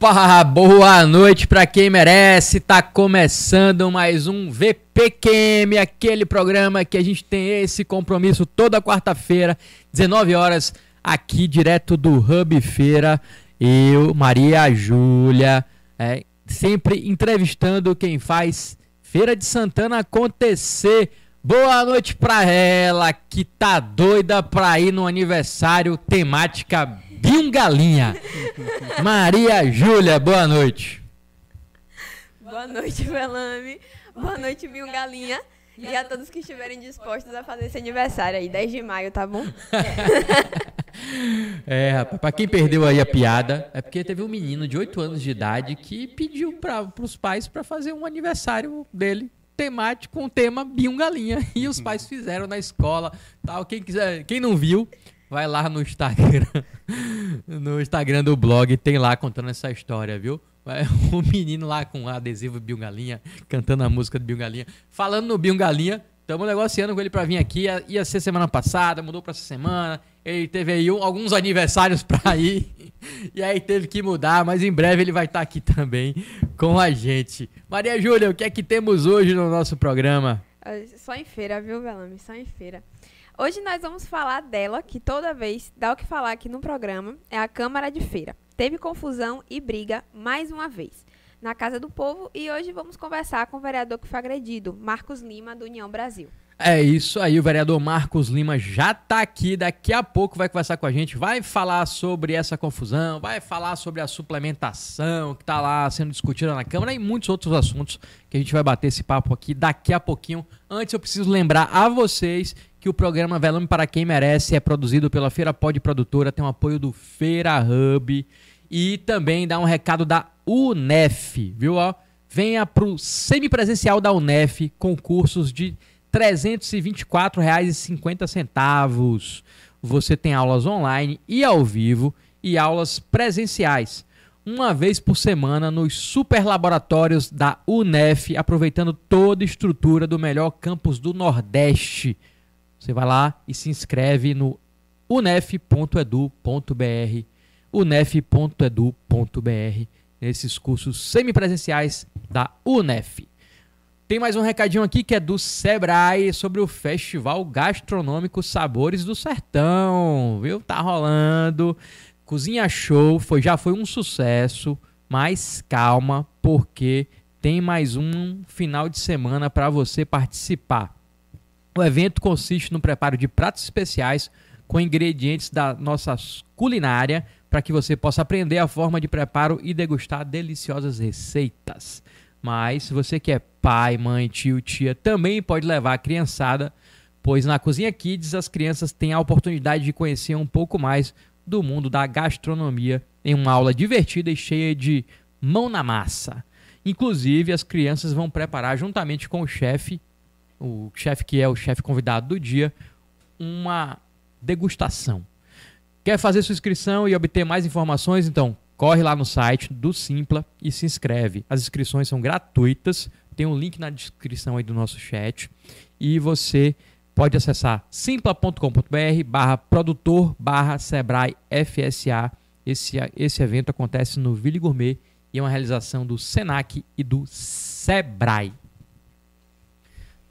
Opa, boa noite para quem merece. Tá começando mais um VPQM, aquele programa que a gente tem esse compromisso toda quarta-feira, 19 horas, aqui direto do Hub Feira. Eu, Maria Júlia, é, sempre entrevistando quem faz Feira de Santana acontecer. Boa noite pra ela que tá doida pra ir no aniversário temática Bingalinha. Maria Júlia, boa noite. Boa noite, Velame. Boa noite, Bingalinha. E a todos que estiverem dispostos a fazer esse aniversário aí, 10 de maio, tá bom? É, rapaz, pra quem perdeu aí a piada, é porque teve um menino de 8 anos de idade que pediu para pros pais para fazer um aniversário dele temático com o tema Bingalinha. E os pais fizeram na escola, tal. Quem quiser, quem não viu, Vai lá no Instagram, no Instagram do blog, tem lá contando essa história, viu? Um menino lá com adesivo Bill Galinha, cantando a música do Bill Galinha. Falando no Bill Galinha, estamos negociando com ele para vir aqui. Ia, ia, ser semana passada, mudou para essa semana. Ele teve aí alguns aniversários para ir. E aí teve que mudar, mas em breve ele vai estar tá aqui também com a gente. Maria Júlia, o que é que temos hoje no nosso programa? Só em feira, viu, Velame? Só em feira. Hoje nós vamos falar dela, que toda vez dá o que falar aqui no programa, é a Câmara de Feira. Teve confusão e briga mais uma vez na Casa do Povo e hoje vamos conversar com o vereador que foi agredido, Marcos Lima, do União Brasil. É isso aí, o vereador Marcos Lima já está aqui, daqui a pouco vai conversar com a gente, vai falar sobre essa confusão, vai falar sobre a suplementação que está lá sendo discutida na Câmara e muitos outros assuntos que a gente vai bater esse papo aqui daqui a pouquinho. Antes eu preciso lembrar a vocês que o programa Velume para quem merece é produzido pela Feira Pod Produtora, tem o um apoio do Feira Hub e também dá um recado da UNEF, viu? Ó, venha pro semipresencial da UNEF com cursos de R$ 324,50. Você tem aulas online e ao vivo e aulas presenciais, uma vez por semana nos super laboratórios da UNEF, aproveitando toda a estrutura do melhor campus do Nordeste. Você vai lá e se inscreve no unef.edu.br, unef.edu.br, nesses cursos semipresenciais da UNEF. Tem mais um recadinho aqui que é do Sebrae sobre o Festival Gastronômico Sabores do Sertão, viu? Tá rolando. Cozinha Show foi, já foi um sucesso, mas calma, porque tem mais um final de semana para você participar. O evento consiste no preparo de pratos especiais com ingredientes da nossa culinária para que você possa aprender a forma de preparo e degustar deliciosas receitas. Mas se você que é pai, mãe, tio, tia, também pode levar a criançada, pois na Cozinha Kids as crianças têm a oportunidade de conhecer um pouco mais do mundo da gastronomia em uma aula divertida e cheia de mão na massa. Inclusive, as crianças vão preparar juntamente com o chefe, o chefe que é o chefe convidado do dia, uma degustação. Quer fazer sua inscrição e obter mais informações? Então, corre lá no site do Simpla e se inscreve. As inscrições são gratuitas, tem um link na descrição aí do nosso chat e você pode acessar simpla.com.br barra produtor barra Sebrae FSA. Esse, esse evento acontece no Ville Gourmet e é uma realização do Senac e do Sebrae.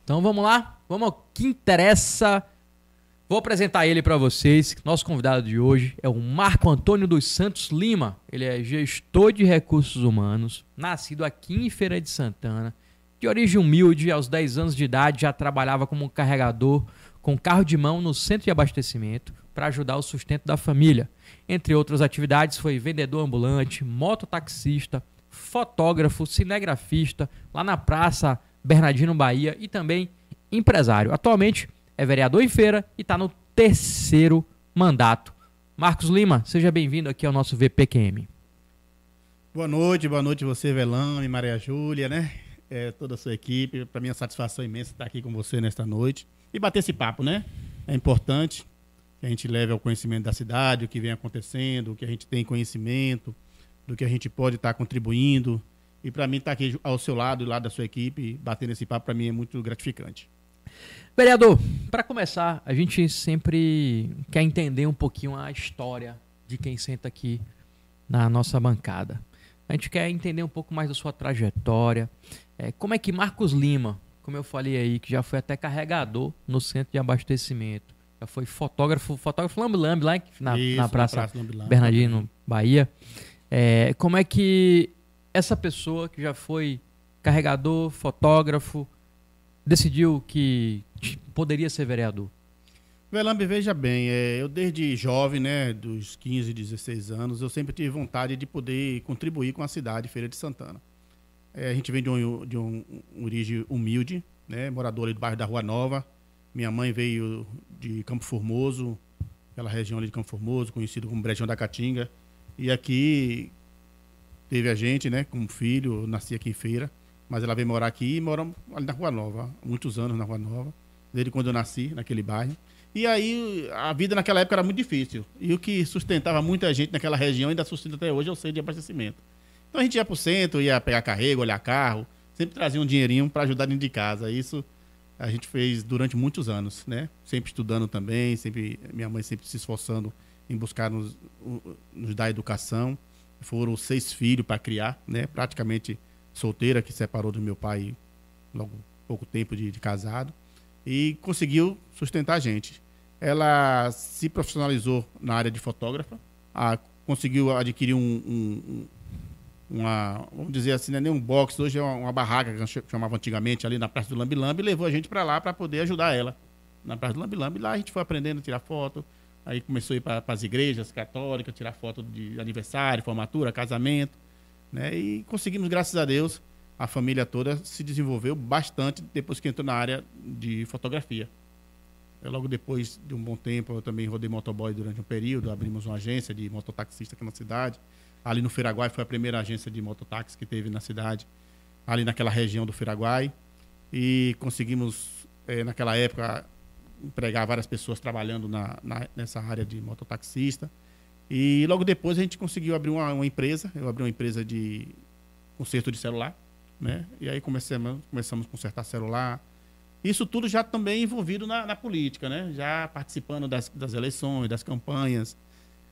Então vamos lá, vamos ao que interessa Vou apresentar ele para vocês. Nosso convidado de hoje é o Marco Antônio dos Santos Lima. Ele é gestor de recursos humanos, nascido aqui em Feira de Santana. De origem humilde, aos 10 anos de idade já trabalhava como carregador com carro de mão no centro de abastecimento para ajudar o sustento da família. Entre outras atividades, foi vendedor ambulante, mototaxista, fotógrafo, cinegrafista, lá na Praça Bernardino Bahia e também empresário. Atualmente é vereador em feira e está no terceiro mandato. Marcos Lima, seja bem-vindo aqui ao nosso VPQM. Boa noite, boa noite você, Velame, Maria Júlia, né? É, toda a sua equipe. Para mim é satisfação imensa estar aqui com você nesta noite e bater esse papo, né? É importante que a gente leve ao conhecimento da cidade, o que vem acontecendo, o que a gente tem conhecimento, do que a gente pode estar contribuindo. E para mim estar aqui ao seu lado e lado da sua equipe, batendo esse papo, para mim é muito gratificante. Vereador, para começar, a gente sempre quer entender um pouquinho a história de quem senta aqui na nossa bancada. A gente quer entender um pouco mais da sua trajetória. É, como é que Marcos Lima, como eu falei aí, que já foi até carregador no centro de abastecimento, já foi fotógrafo, fotógrafo Lambi Lambi lá na, Isso, na Praça, Lambi Lambi. Bernardino, Bahia. É, como é que essa pessoa que já foi carregador, fotógrafo, decidiu que poderia ser vereador? Velambe, veja bem, é, eu desde jovem, né, dos 15, 16 anos, eu sempre tive vontade de poder contribuir com a cidade, Feira de Santana. É, a gente vem de, um, de um, uma origem humilde, né, morador do bairro da Rua Nova. Minha mãe veio de Campo Formoso, aquela região ali de Campo Formoso, conhecido como Brejão da Caatinga. E aqui teve a gente, né, como filho, nasci aqui em Feira, mas ela veio morar aqui e moramos ali na Rua Nova, muitos anos na Rua Nova, desde quando eu nasci naquele bairro. E aí a vida naquela época era muito difícil. E o que sustentava muita gente naquela região ainda sustenta até hoje é o centro de abastecimento. Então a gente ia para o centro, ia pegar carrego, olhar carro, sempre trazia um dinheirinho para ajudar dentro de casa. Isso a gente fez durante muitos anos, né? Sempre estudando também, sempre minha mãe sempre se esforçando em buscar nos, nos dar educação. Foram seis filhos para criar, né? Praticamente solteira que separou do meu pai logo pouco tempo de, de casado e conseguiu sustentar a gente ela se profissionalizou na área de fotógrafa, a, conseguiu adquirir um, um, uma, vamos dizer assim, não é nem um box, hoje é uma, uma barraca que chamava antigamente ali na Praça do Lambi Lambi, e levou a gente para lá para poder ajudar ela. Na Praça do Lambi Lambi, lá a gente foi aprendendo a tirar foto, aí começou a ir para as igrejas católicas, tirar foto de aniversário, formatura, casamento, né? E conseguimos, graças a Deus, a família toda se desenvolveu bastante depois que entrou na área de fotografia. Logo depois de um bom tempo, eu também rodei motoboy durante um período. Abrimos uma agência de mototaxista aqui na cidade. Ali no Firaguai foi a primeira agência de mototáxi que teve na cidade, ali naquela região do Firaguai. E conseguimos, eh, naquela época, empregar várias pessoas trabalhando na, na, nessa área de mototaxista. E logo depois a gente conseguiu abrir uma, uma empresa. Eu abri uma empresa de conserto de celular. Né? E aí começamos, começamos a consertar celular, isso tudo já também envolvido na, na política, né? Já participando das, das eleições, das campanhas.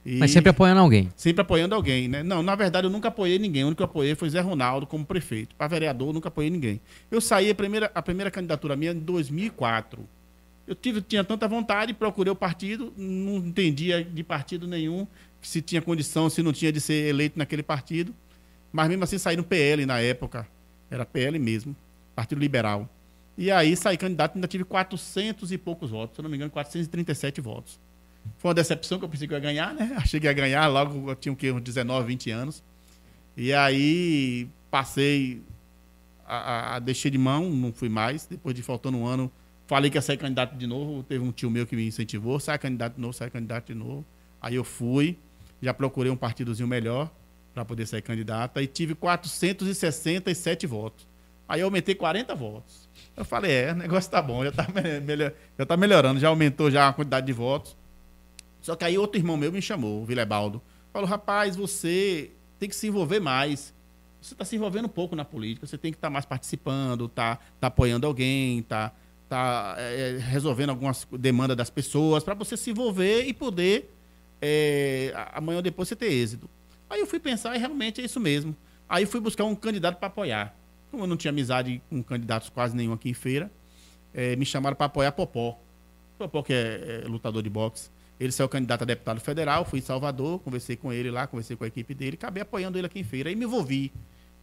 Mas sempre apoiando alguém. Sempre apoiando alguém, né? Não, na verdade eu nunca apoiei ninguém. O único que eu apoiei foi Zé Ronaldo como prefeito. Para vereador, eu nunca apoiei ninguém. Eu saí a primeira, a primeira candidatura minha em 2004. Eu tive, tinha tanta vontade, procurei o partido, não entendia de partido nenhum, se tinha condição, se não tinha de ser eleito naquele partido. Mas mesmo assim saí no PL na época. Era PL mesmo, Partido Liberal. E aí saí candidato, ainda tive 400 e poucos votos, se não me engano, 437 votos. Foi uma decepção que eu pensei que ia ganhar, né? Achei que ia ganhar, logo eu tinha o quê? uns 19, 20 anos. E aí passei, a, a, a, deixei de mão, não fui mais. Depois de faltando um ano, falei que ia sair candidato de novo. Teve um tio meu que me incentivou, sai candidato de novo, sai candidato de novo. Aí eu fui, já procurei um partidozinho melhor para poder sair candidato. Aí tive 467 votos. Aí eu aumentei 40 votos. Eu falei, é, o negócio tá bom, já tá, melhor, já tá melhorando, já aumentou já a quantidade de votos. Só que aí outro irmão meu me chamou, o Vilebaldo. Falou, rapaz, você tem que se envolver mais. Você está se envolvendo um pouco na política, você tem que estar tá mais participando, tá, tá apoiando alguém, tá, tá é, resolvendo algumas demandas das pessoas, para você se envolver e poder é, amanhã ou depois você ter êxito. Aí eu fui pensar e realmente é isso mesmo. Aí fui buscar um candidato para apoiar. Como eu não tinha amizade com candidatos quase nenhum aqui em feira, é, me chamaram para apoiar Popó. Popó, que é, é, lutador de boxe. Ele saiu candidato a deputado federal, fui em Salvador, conversei com ele lá, conversei com a equipe dele, acabei apoiando ele aqui em feira. Aí me envolvi.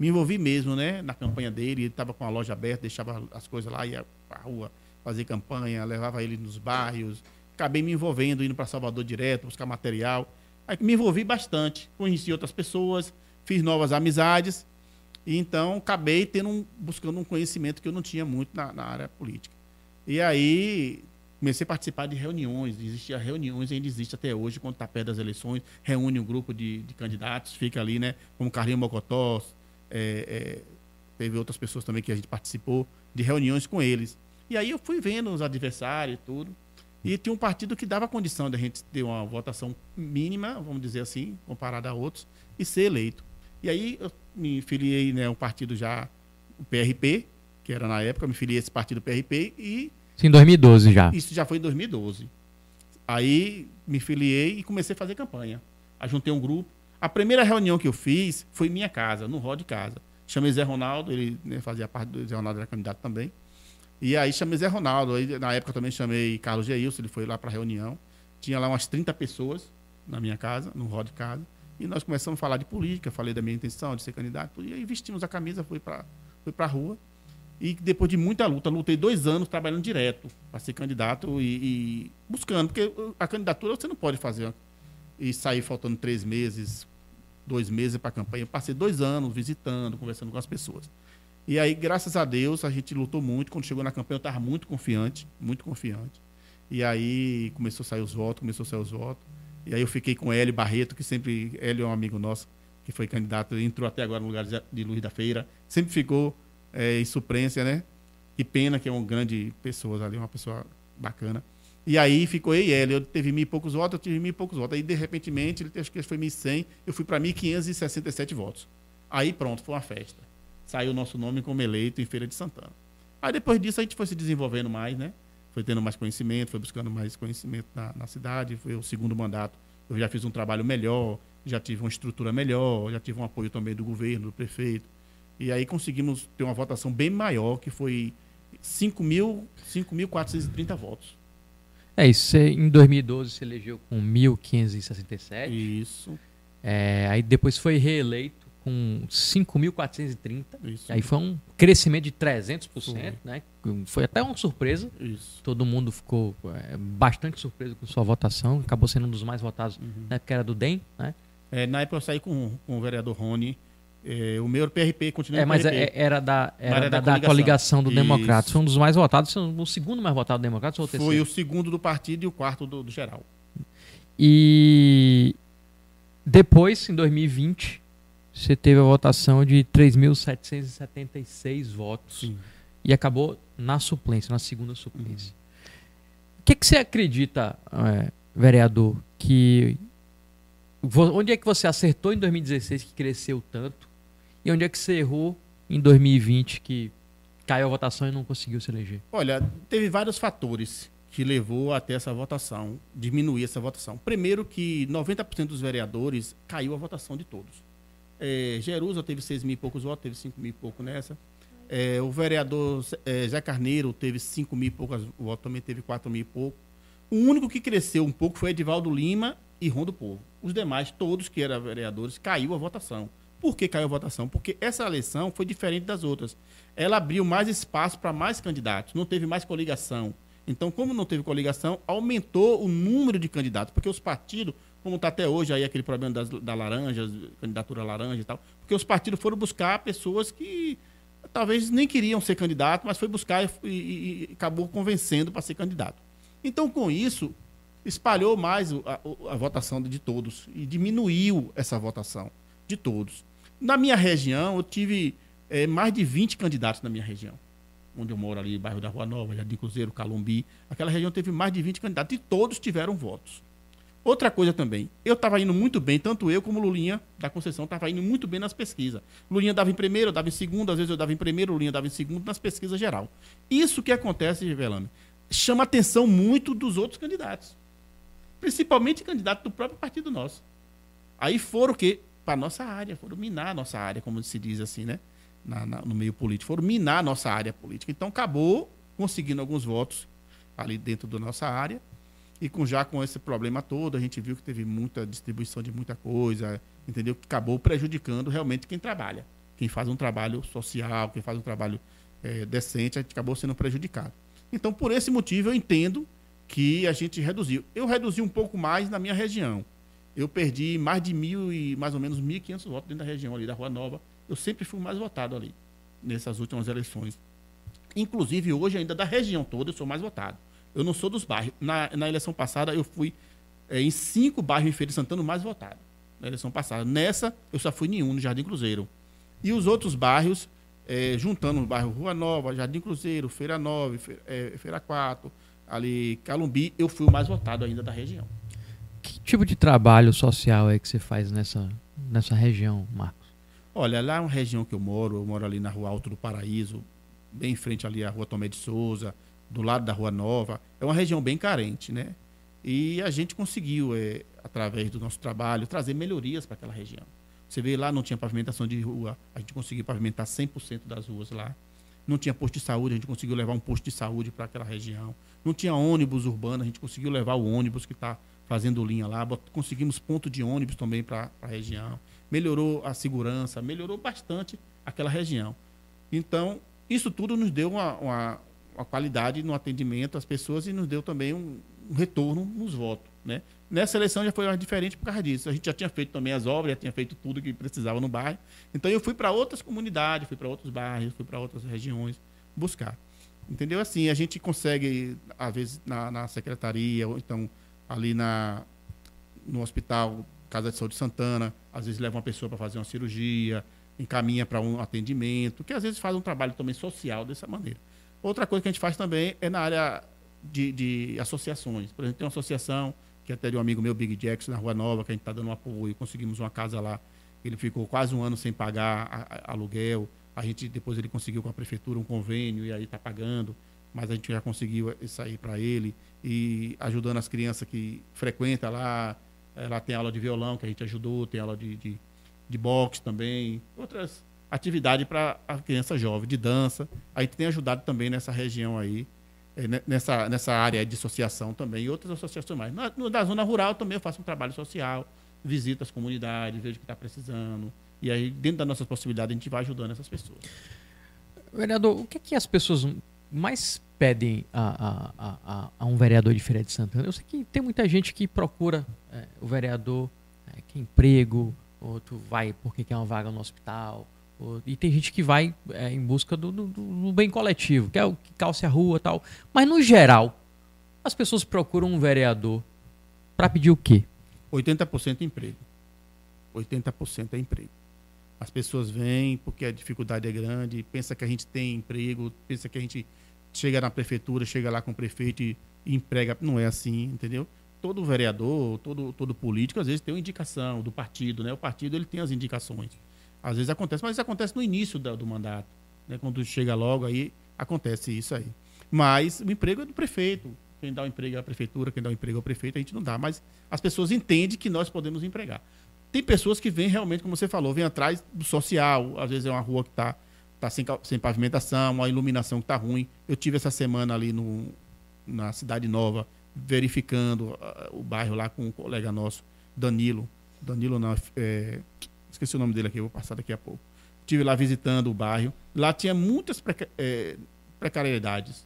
Me envolvi mesmo, né? Na campanha dele. Ele estava com a loja aberta, deixava as coisas lá, ia para a rua fazer campanha, levava ele nos bairros. Acabei me envolvendo, indo para Salvador direto, buscar material. Aí me envolvi bastante, conheci outras pessoas, fiz novas amizades e então acabei tendo um, buscando um conhecimento que eu não tinha muito na, na, área política. E aí comecei a participar de reuniões, existia reuniões, ainda existe até hoje, quando está perto das eleições, reúne um grupo de, de candidatos, fica ali, né? Como Carlinhos Mocotó, é, é, teve outras pessoas também que a gente participou de reuniões com eles. E aí eu fui vendo os adversários e tudo. E tinha um partido que dava condição de a gente ter uma votação mínima, vamos dizer assim, comparada a outros, e ser eleito. E aí eu me filiei, né, um partido já, o PRP, que era na época, me filiei esse partido PRP e... Sim, em 2012 já. Isso já foi em 2012. Aí me filiei e comecei a fazer campanha. Aí juntei um grupo. A primeira reunião que eu fiz foi em minha casa, no hall de casa. Chamei Zé Ronaldo, ele né, fazia parte do Zé Ronaldo, era candidato também. E aí chamei Zé Ronaldo. Aí, na época também chamei Carlos Geilson, ele foi lá para a reunião. Tinha lá umas 30 pessoas na minha casa, no hall de casa. E nós começamos a falar de política, falei da minha intenção de ser candidato. E aí vestimos a camisa, fui para fui a rua. E depois de muita luta, lutei dois anos trabalhando direto para ser candidato e, e, buscando, porque a candidatura você não pode fazer e sair faltando três meses, dois meses para a campanha. Eu passei dois anos visitando, conversando com as pessoas. E aí, graças a Deus, a gente lutou muito. Quando chegou na campanha, eu estava muito confiante, muito confiante. E aí começou a sair os votos, começou a sair os votos. E aí eu fiquei com Hélio Barreto, que sempre, Hélio é um amigo nosso, que foi candidato, entrou até agora no lugar de Luiz da Feira, sempre ficou é, em suprência, né? Que pena que é uma grande pessoa ali, uma pessoa bacana. E aí ficou eu e. Eu teve mil e poucos votos, eu tive mil e poucos votos. Aí, de repente, ele acho que foi 1.100, eu fui para 1.567 votos. Aí pronto, foi uma festa. Saiu o nosso nome como eleito em Feira de Santana. Aí depois disso a gente foi se desenvolvendo mais, né? Foi tendo mais conhecimento, foi buscando mais conhecimento na, na cidade. Foi o segundo mandato. Eu já fiz um trabalho melhor, já tive uma estrutura melhor, já tive um apoio também do governo, do prefeito. E aí conseguimos ter uma votação bem maior, que foi 5.430 votos. É isso. Você, em 2012 se elegeu com 1.567. Isso. É, aí depois foi reeleito com 5.430. Aí foi um crescimento de 300%, foi. né? Foi até uma surpresa. Isso. Todo mundo ficou é, bastante surpreso com sua votação. Acabou sendo um dos mais votados uhum. na época era do DEM, né? É, na época eu saí com, com o vereador Rony. É, o meu PRP continua É, mas é, era da, era da, da, coligação. coligação, do Isso. Democratas. Foi um dos mais votados, o segundo mais votado do Democratas ou o terceiro? Foi o segundo do partido e o quarto do, do geral. E depois, em 2020, você teve a votação de 3.776 votos. Sim. E acabou na suplência, na segunda suplência. O que, que você acredita, é, vereador, que. Onde é que você acertou em 2016 que cresceu tanto? E onde é que você errou em 2020 que caiu a votação e não conseguiu se eleger? Olha, teve vários fatores que levou até essa votação, diminuir essa votação. Primeiro que 90% dos vereadores caiu a votação de todos. É, Jerusa teve 6 mil e poucos votos, teve 5 mil e pouco nessa. É, o vereador é, Zé Carneiro teve 5 mil e poucos votos, também teve 4 mil e pouco. O único que cresceu um pouco foi Edivaldo Lima e Rondo Povo. Os demais, todos que eram vereadores, caiu a votação. Por que caiu a votação? Porque essa eleição foi diferente das outras. Ela abriu mais espaço para mais candidatos, não teve mais coligação. Então, como não teve coligação, aumentou o número de candidatos, porque os partidos, como está até hoje aí aquele problema das, da laranja, candidatura laranja e tal, porque os partidos foram buscar pessoas que talvez nem queriam ser candidato, mas foi buscar e, e, e acabou convencendo para ser candidato. Então, com isso, espalhou mais a, a, a votação de todos e diminuiu essa votação de todos. Na minha região, eu tive é, mais de 20 candidatos na minha região. Onde eu moro ali, bairro da Rua Nova, Jardim Cruzeiro, Calumbi. Aquela região teve mais de 20 candidatos e todos tiveram votos. Outra coisa também, eu estava indo muito bem, tanto eu como Lulinha da Conceição estava indo muito bem nas pesquisas. Lulinha dava em primeiro, eu dava em segundo, às vezes eu dava em primeiro, Lulinha dava em segundo nas pesquisas geral. Isso que acontece, Rivelano, chama atenção muito dos outros candidatos. Principalmente candidatos do próprio partido nosso. Aí foram o quê? Para nossa área, foram minar a nossa área, como se diz assim, né? Na, na, no meio político, foram minar a nossa área política. Então acabou conseguindo alguns votos ali dentro da nossa área. E com já com esse problema todo, a gente viu que teve muita distribuição de muita coisa, entendeu? Que acabou prejudicando realmente quem trabalha. Quem faz um trabalho social, quem faz um trabalho é, decente, a gente acabou sendo prejudicado. Então, por esse motivo, eu entendo que a gente reduziu. Eu reduzi um pouco mais na minha região eu perdi mais de mil e mais ou menos 1.500 votos dentro da região ali da Rua Nova. Eu sempre fui mais votado ali, nessas últimas eleições. Inclusive, hoje, ainda da região toda, eu sou mais votado. Eu não sou dos bairros. Na, na eleição passada, eu fui é, em cinco bairros em Feira de Santana mais votado. Na eleição passada. Nessa, eu só fui nenhum, no Jardim Cruzeiro. E os outros bairros, é, juntando o bairro Rua Nova, Jardim Cruzeiro, Feira Nova, Feira, é, Feira 4, ali Calumbi, eu fui o mais votado ainda da região. Que tipo de trabalho social é que você faz nessa, nessa região, Marcos? Olha, lá é uma região que eu moro, eu moro ali na Rua Alto do Paraíso, bem em frente ali à Rua Tomé de Souza, do lado da Rua Nova. É uma região bem carente, né? E a gente conseguiu, é, através do nosso trabalho, trazer melhorias para aquela região. Você vê lá, não tinha pavimentação de rua, a gente conseguiu pavimentar 100% das ruas lá. Não tinha posto de saúde, a gente conseguiu levar um posto de saúde para aquela região. Não tinha ônibus urbano, a gente conseguiu levar o ônibus que está fazendo linha lá. Conseguimos ponto de ônibus também para a região. Melhorou a segurança, melhorou bastante aquela região. Então, isso tudo nos deu uma, uma, uma qualidade no atendimento às pessoas e nos deu também um, um retorno nos votos. Né? Nessa eleição já foi mais diferente por causa disso. A gente já tinha feito também as obras, já tinha feito tudo que precisava no bairro. Então eu fui para outras comunidades, fui para outros bairros, fui para outras regiões buscar. Entendeu? Assim, a gente consegue, às vezes, na, na secretaria, ou então ali na, no hospital Casa de Saúde Santana, às vezes leva uma pessoa para fazer uma cirurgia, encaminha para um atendimento, que às vezes faz um trabalho também social dessa maneira. Outra coisa que a gente faz também é na área de, de associações. Por exemplo, tem uma associação que até de um amigo meu, Big Jackson, na Rua Nova, que a gente está dando um apoio, conseguimos uma casa lá. Ele ficou quase um ano sem pagar a, a, aluguel. A gente depois ele conseguiu com a prefeitura um convênio e aí está pagando, mas a gente já conseguiu sair para ele e ajudando as crianças que frequentam lá. Lá tem aula de violão que a gente ajudou, tem aula de, de, de boxe também, outras atividades para a criança jovem, de dança. A gente tem ajudado também nessa região aí é, nessa, nessa área de associação também e outras associações mais. Na, no, da zona rural também eu faço um trabalho social, visito as comunidades, vejo o que está precisando. E aí, dentro das nossas possibilidades, a gente vai ajudando essas pessoas. Vereador, o que, é que as pessoas mais pedem a, a, a, a, um vereador de Feira de Santana? Eu sei que tem muita gente que procura é, o vereador, é, que emprego, outro vai porque quer uma vaga no hospital, e tem gente que vai é, em busca do, do, do, bem coletivo, que é o que calce a rua tal. Mas, no geral, as pessoas procuram um vereador para pedir o quê? 80% é emprego. 80% é emprego. As pessoas vêm porque a dificuldade é grande, pensa que a gente tem emprego, pensa que a gente chega na prefeitura, chega lá com o prefeito e, emprega. Não é assim, entendeu? Todo vereador, todo, todo político, às vezes tem uma indicação do partido, né? O partido ele tem as indicações. Às vezes acontece, mas isso acontece no início do, do mandato. Né? Quando chega logo, aí acontece isso aí. Mas o emprego é do prefeito. Quem dá o emprego é a prefeitura, quem dá o emprego é o prefeito, a gente não dá. Mas as pessoas entendem que nós podemos empregar. Tem pessoas que vêm realmente, como você falou, vêm atrás do social. Às vezes é uma rua que está tá sem, sem pavimentação, uma iluminação está ruim. Eu tive essa semana ali no, na Cidade Nova, verificando uh, o bairro lá com um colega nosso, Danilo. Danilo não, é, esqueci o nome dele aqui, vou passar daqui a pouco. Estive lá visitando o bairro. Lá tinha muitas preca é, precariedades.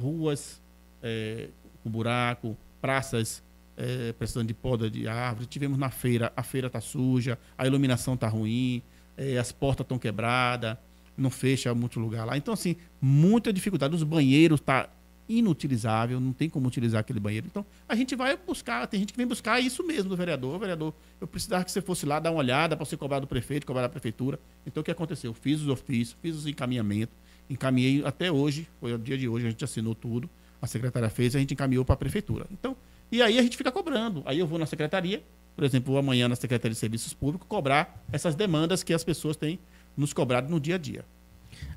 Ruas é, com buraco, praças é, precisando de poda de árvore. Tivemos na feira, a feira está suja, a iluminação está ruim, é, as portas estão quebradas, não fecha muito lugar lá. Então, assim, muita dificuldade. Os banheiros tá inutilizável, não tem como utilizar aquele banheiro. Então, a gente vai buscar, tem gente que vem buscar isso mesmo do vereador. Vereador, eu precisava que você fosse lá dar uma olhada para você cobrar do prefeito, cobrar da prefeitura. Então, o que aconteceu? Fiz os ofícios, fiz os encaminhamentos, encaminhei até hoje, foi o dia de hoje, a gente assinou tudo, a secretária fez, a gente encaminhou para a prefeitura. Então, e aí a gente fica cobrando. Aí eu vou na secretaria, por exemplo, amanhã na Secretaria de Serviços Públicos, cobrar essas demandas que as pessoas têm nos cobrado no dia a dia.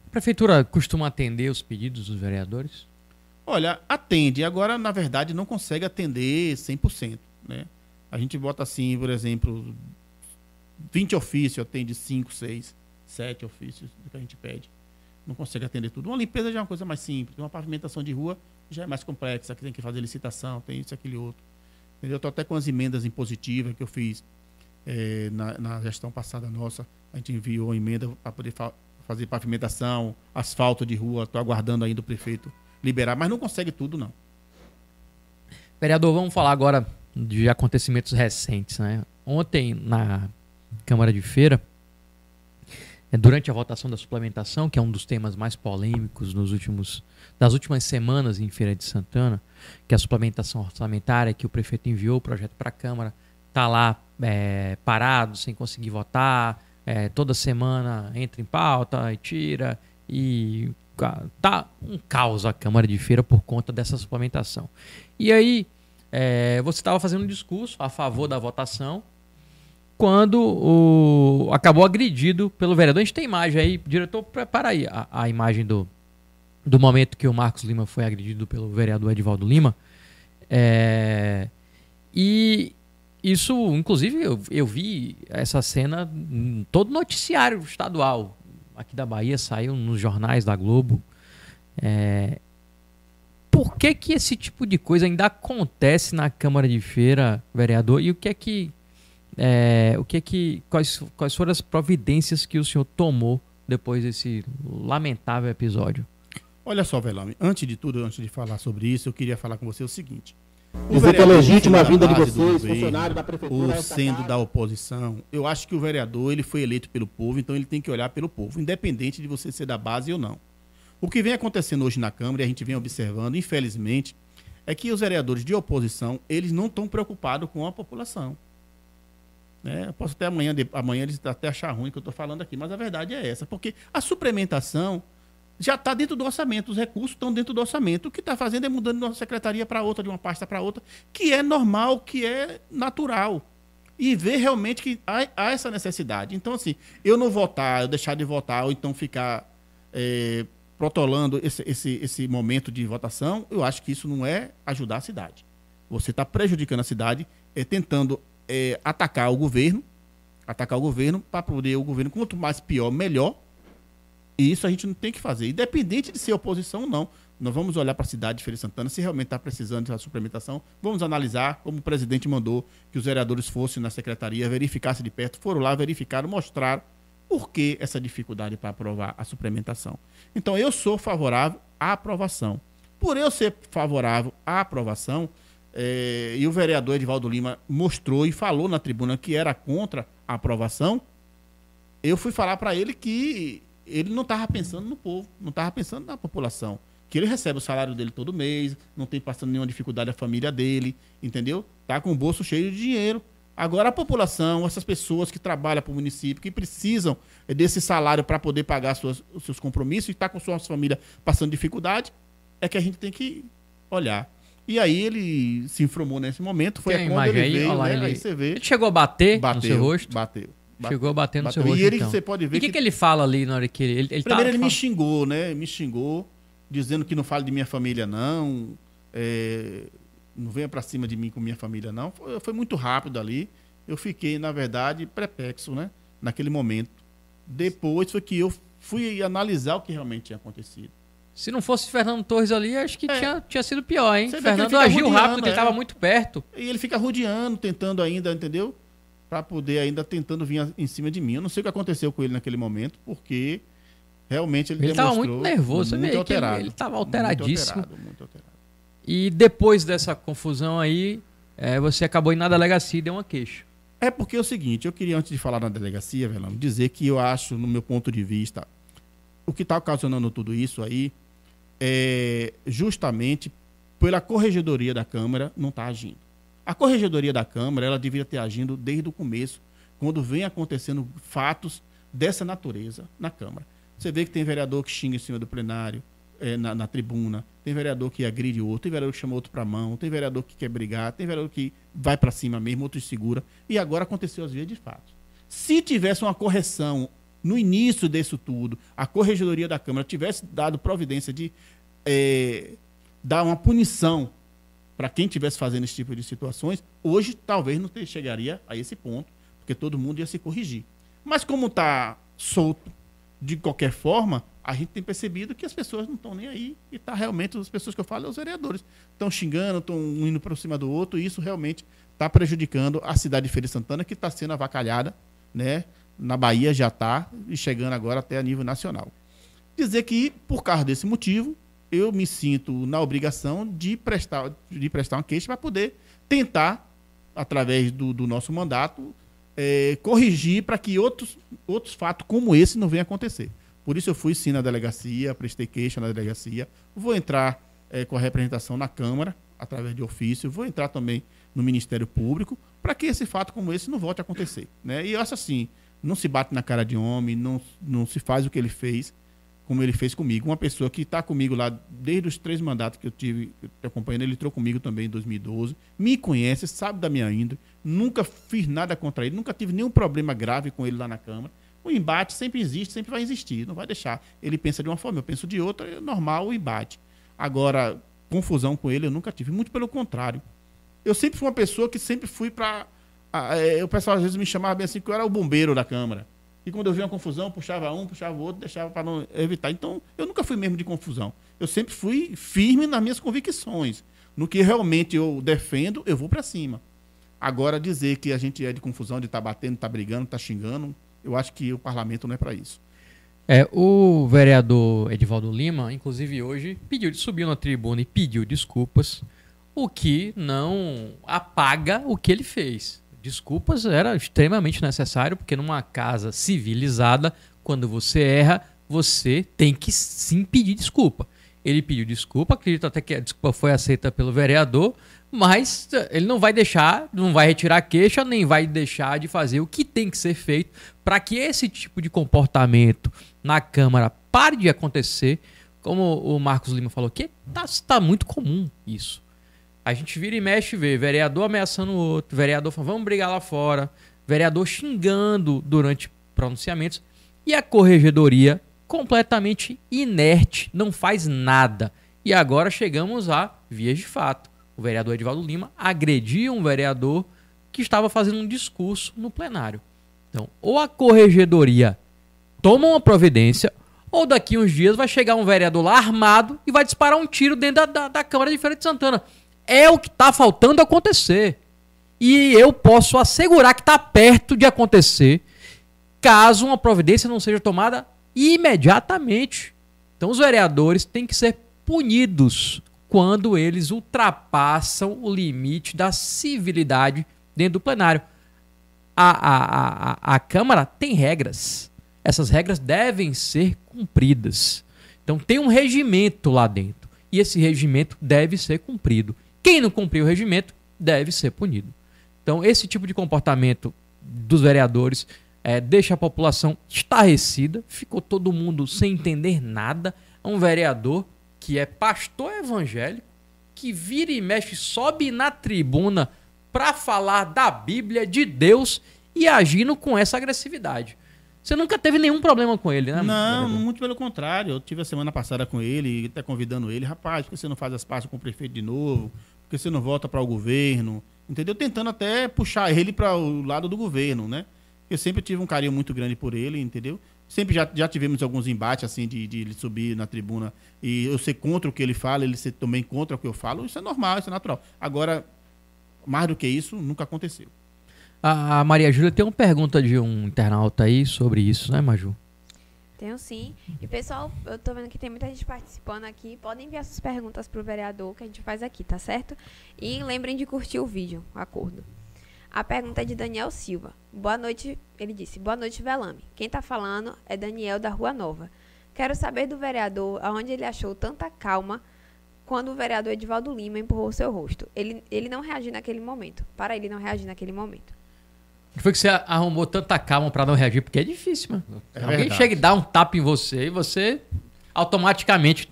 A prefeitura costuma atender os pedidos dos vereadores? Olha, atende. Agora, na verdade, não consegue atender 100%. Né? A gente bota assim, por exemplo, 20 ofícios, atende 5, 6, 7 ofícios do que a gente pede. Não consegue atender tudo. Uma limpeza já é uma coisa mais simples. Uma pavimentação de rua já é mais complexa, que tem que fazer licitação, tem isso, aquele outro. Eu estou até com as emendas impositivas que eu fiz é, na, na, gestão passada nossa. A gente enviou emenda para poder fa fazer pavimentação, asfalto de rua. Estou aguardando ainda o prefeito liberar, mas não consegue tudo, não. Vereador, vamos falar agora de acontecimentos recentes. Né? Ontem, na Câmara de Feira, é, durante a votação da suplementação, que é um dos temas mais polêmicos nos últimos, das últimas semanas em Feira de Santana, que é a suplementação orçamentária que o prefeito enviou o projeto para a Câmara, está lá é, parado, sem conseguir votar, é, toda semana entra em pauta e tira, e tá um caos a Câmara de Feira por conta dessa suplementação. E aí, é, você estava fazendo um discurso a favor da votação quando o, acabou agredido pelo vereador. A gente tem imagem aí, diretor, prepara aí a, a imagem do, do momento que o Marcos Lima foi agredido pelo vereador Edivaldo Lima. É, e isso, inclusive, eu, eu vi essa cena em todo noticiário estadual aqui da Bahia, saiu nos jornais da Globo. É, por que, que esse tipo de coisa ainda acontece na Câmara de Feira, vereador? E o que é que. É, o que é que. Quais, quais foram as providências que o senhor tomou depois desse lamentável episódio? Olha só, Velame, antes de tudo, antes de falar sobre isso, eu queria falar com você o seguinte. O que é legítima a vinda de vocês, governo, funcionário da prefeitura. Ou sendo da oposição, eu acho que o vereador ele foi eleito pelo povo, então ele tem que olhar pelo povo, independente de você ser da base ou não. O que vem acontecendo hoje na Câmara, e a gente vem observando, infelizmente, é que os vereadores de oposição, eles não estão preocupados com a população. Né? Eu posso até amanhã, amanhã eles até achar ruim que eu estou falando aqui, mas a verdade é essa, porque a suplementação já está dentro do orçamento, os recursos estão dentro do orçamento. O que está fazendo é mudando de uma secretaria para outra, de uma pasta para outra, que é normal, que é natural. E ver realmente que há, há, essa necessidade. Então, assim, eu não votar, eu deixar de votar, ou então ficar é, protolando esse, esse, esse momento de votação, eu acho que isso não é ajudar a cidade. Você está prejudicando a cidade, é, tentando é, atacar o governo, atacar o governo para poder o governo, quanto mais pior, melhor, e isso a gente não tem que fazer. Independente de ser oposição ou não. Nós vamos olhar para a cidade de Feira Santana, se realmente está precisando de suplementação. Vamos analisar, como o presidente mandou que os vereadores fossem na secretaria, verificassem de perto, foram lá, verificaram, mostraram por que essa dificuldade para aprovar a suplementação. Então, eu sou favorável à aprovação. Por eu ser favorável à aprovação, é, e o vereador Edivaldo Lima mostrou e falou na tribuna que era contra a aprovação, eu fui falar para ele que ele não estava pensando no povo, não estava pensando na população. Que ele recebe o salário dele todo mês, não tem passando nenhuma dificuldade a família dele, entendeu? Tá com o bolso cheio de dinheiro. Agora a população, essas pessoas que trabalham para o município, que precisam desse salário para poder pagar suas, os seus compromissos e está com sua família passando dificuldade, é que a gente tem que olhar. E aí ele se informou nesse momento, foi Tem quando ele aí, veio, lá, né? ele... aí você vê. Ele chegou a bater bateu, no seu rosto? Bateu. Chegou a bater no bateu. seu rosto. E ele, então. você pode ver. E o que, que, ele fala ali na hora que ele. ele, ele Primeiro, ele me xingou, né? Me xingou, dizendo que não fale de minha família, não. É, não venha para cima de mim com minha família, não. Foi, foi, muito rápido ali. Eu fiquei, na verdade, perplexo, né? Naquele momento. Depois foi que eu fui analisar o que realmente tinha acontecido. Se não fosse Fernando Torres ali, acho que é. tinha, tinha sido pior, hein? Você Fernando agiu rápido, é. ele estava muito perto. E ele fica rodeando, tentando ainda, entendeu? Para poder ainda tentando vir em cima de mim. Eu não sei o que aconteceu com ele naquele momento, porque realmente ele Ele estava muito nervoso, muito alterado. Ele estava alteradíssimo. Muito alterado, muito alterado. E depois dessa confusão aí, é, você acabou indo na delegacia e deu uma queixa. É porque é o seguinte, eu queria antes de falar na delegacia, Velano, dizer que eu acho, no meu ponto de vista, o que está ocasionando tudo isso aí é justamente pela corregedoria da Câmara não está agindo. A corregedoria da Câmara, ela deveria ter agindo desde o começo, quando vem acontecendo fatos dessa natureza na Câmara. Você vê que tem vereador que xinga em cima do plenário, é, na, na, tribuna, tem vereador que agride outro, tem vereador que chama outro para mão, tem vereador que quer brigar, tem vereador que vai para cima mesmo, outro segura. E agora aconteceu as vias de fato. Se tivesse uma correção no início disso tudo, a corregedoria da Câmara tivesse dado providência de é, dar uma punição para quem estivesse fazendo esse tipo de situações, hoje talvez não chegaria a esse ponto, porque todo mundo ia se corrigir. Mas como está solto de qualquer forma, a gente tem percebido que as pessoas não estão nem aí. E está realmente, as pessoas que eu falo, é os vereadores. Estão xingando, estão um indo para cima do outro, e isso realmente está prejudicando a cidade de Feira Santana, que está sendo avacalhada, né? Na Bahia já está, e chegando agora até a nível nacional. Dizer que, por causa desse motivo, eu me sinto na obrigação de prestar, de prestar uma queixa para poder tentar, através do, do nosso mandato, é, corrigir para que outros, outros fatos como esse não venham acontecer. Por isso eu fui sim na delegacia, prestei queixa na delegacia, vou entrar é, com a representação na Câmara, através de ofício, vou entrar também no Ministério Público, para que esse fato como esse não volte a acontecer. Né? E eu acho assim, não se bate na cara de homem, não, não se faz o que ele fez, como ele fez comigo. Uma pessoa que está comigo lá desde os três mandatos que eu tive acompanhando, ele entrou comigo também em 2012, me conhece, sabe da minha índole, nunca fiz nada contra ele, nunca tive nenhum problema grave com ele lá na Câmara. O embate sempre existe, sempre vai existir, não vai deixar. Ele pensa de uma forma, eu penso de outra, é normal o embate. Agora, confusão com ele, eu nunca tive. Muito pelo contrário. Eu sempre fui uma pessoa que sempre fui para. É, o pessoal às vezes me chamava bem assim, que eu era o bombeiro da Câmara. E quando eu via uma confusão, puxava um, puxava outro, deixava para não evitar. Então, eu nunca fui mesmo de confusão. Eu sempre fui firme nas minhas convicções. No que realmente eu defendo, eu vou para cima. Agora, dizer que a gente é de confusão, de estar tá batendo, estar tá brigando, estar tá xingando, eu acho que o parlamento não é para isso. É, o vereador Edivaldo Lima, inclusive hoje, pediu, subiu na tribuna e pediu desculpas, o que não apaga o que ele fez. Desculpas era extremamente necessário, porque numa casa civilizada, quando você erra, você tem que sim pedir desculpa. Ele pediu desculpa, acredito até que a desculpa foi aceita pelo vereador, mas ele não vai deixar, não vai retirar queixa, nem vai deixar de fazer o que tem que ser feito para que esse tipo de comportamento na Câmara pare de acontecer. Como o Marcos Lima falou, que está tá muito comum isso. A gente vira e mexe e vê vereador ameaçando o outro, vereador falando, vamos brigar lá fora, vereador xingando durante pronunciamentos e a corregedoria completamente inerte, não faz nada. E agora chegamos a vias de fato. O vereador Edvaldo Lima agrediu um vereador que estava fazendo um discurso no plenário. Então, ou a corregedoria toma uma providência, ou daqui uns dias vai chegar um vereador lá armado e vai disparar um tiro dentro da, da, da Câmara de Feira de Santana. É o que está faltando acontecer. E eu posso assegurar que está perto de acontecer caso uma providência não seja tomada imediatamente. Então os vereadores têm que ser punidos quando eles ultrapassam o limite da civilidade dentro do plenário. A, a, a, a Câmara tem regras. Essas regras devem ser cumpridas. Então tem um regimento lá dentro. E esse regimento deve ser cumprido. Quem não cumprir o regimento deve ser punido. Então, esse tipo de comportamento dos vereadores é, deixa a população estarrecida, ficou todo mundo sem entender nada. Um vereador que é pastor evangélico, que vira e mexe, sobe na tribuna para falar da Bíblia, de Deus e agindo com essa agressividade. Você nunca teve nenhum problema com ele, né? Não, vereador? muito pelo contrário. Eu tive a semana passada com ele, até convidando ele, rapaz, por que você não faz as partes com o prefeito de novo? Por que você não volta para o governo? Entendeu? Tentando até puxar ele para o lado do governo, né? Eu sempre tive um carinho muito grande por ele, entendeu? Sempre já, já tivemos alguns embates, assim, de, de ele subir na tribuna e eu ser contra o que ele fala, ele ser também contra o que eu falo. Isso é normal, isso é natural. Agora, mais do que isso, nunca aconteceu. A Maria Júlia tem uma pergunta de um internauta aí sobre isso, né, Maju? Tenho sim. E pessoal, eu tô vendo que tem muita gente participando aqui. Podem enviar suas perguntas pro vereador que a gente faz aqui, tá certo? E lembrem de curtir o vídeo, acordo. A pergunta é de Daniel Silva. Boa noite, ele disse. Boa noite, Velame. Quem tá falando é Daniel da Rua Nova. Quero saber do vereador aonde ele achou tanta calma quando o vereador Edivaldo Lima empurrou seu rosto. Ele, ele não reagiu naquele momento. Para ele não reagir naquele momento. Que foi que você arrumou tanta calma para não reagir? Porque é difícil, mano. É Alguém verdade. chega e dá um tapa em você e você automaticamente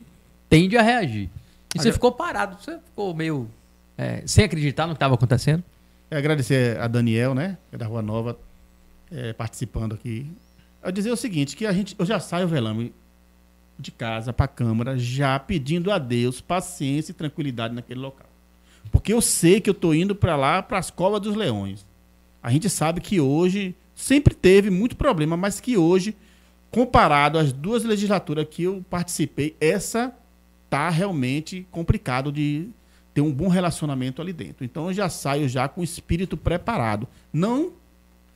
tende a reagir. E você ficou parado, você ficou meio é, sem acreditar no que estava acontecendo. É agradecer a Daniel, né, é da Rua Nova, é, participando aqui. Eu dizer o seguinte, que a gente, eu já saio velame de casa para a Câmara já pedindo a Deus paciência e tranquilidade naquele local. Porque eu sei que eu estou indo para lá, para as covas dos leões. A gente sabe que hoje sempre teve muito problema, mas que hoje, comparado às duas legislaturas que eu participei, essa tá realmente complicado de ter um bom relacionamento ali dentro. Então eu já saio já com o espírito preparado, não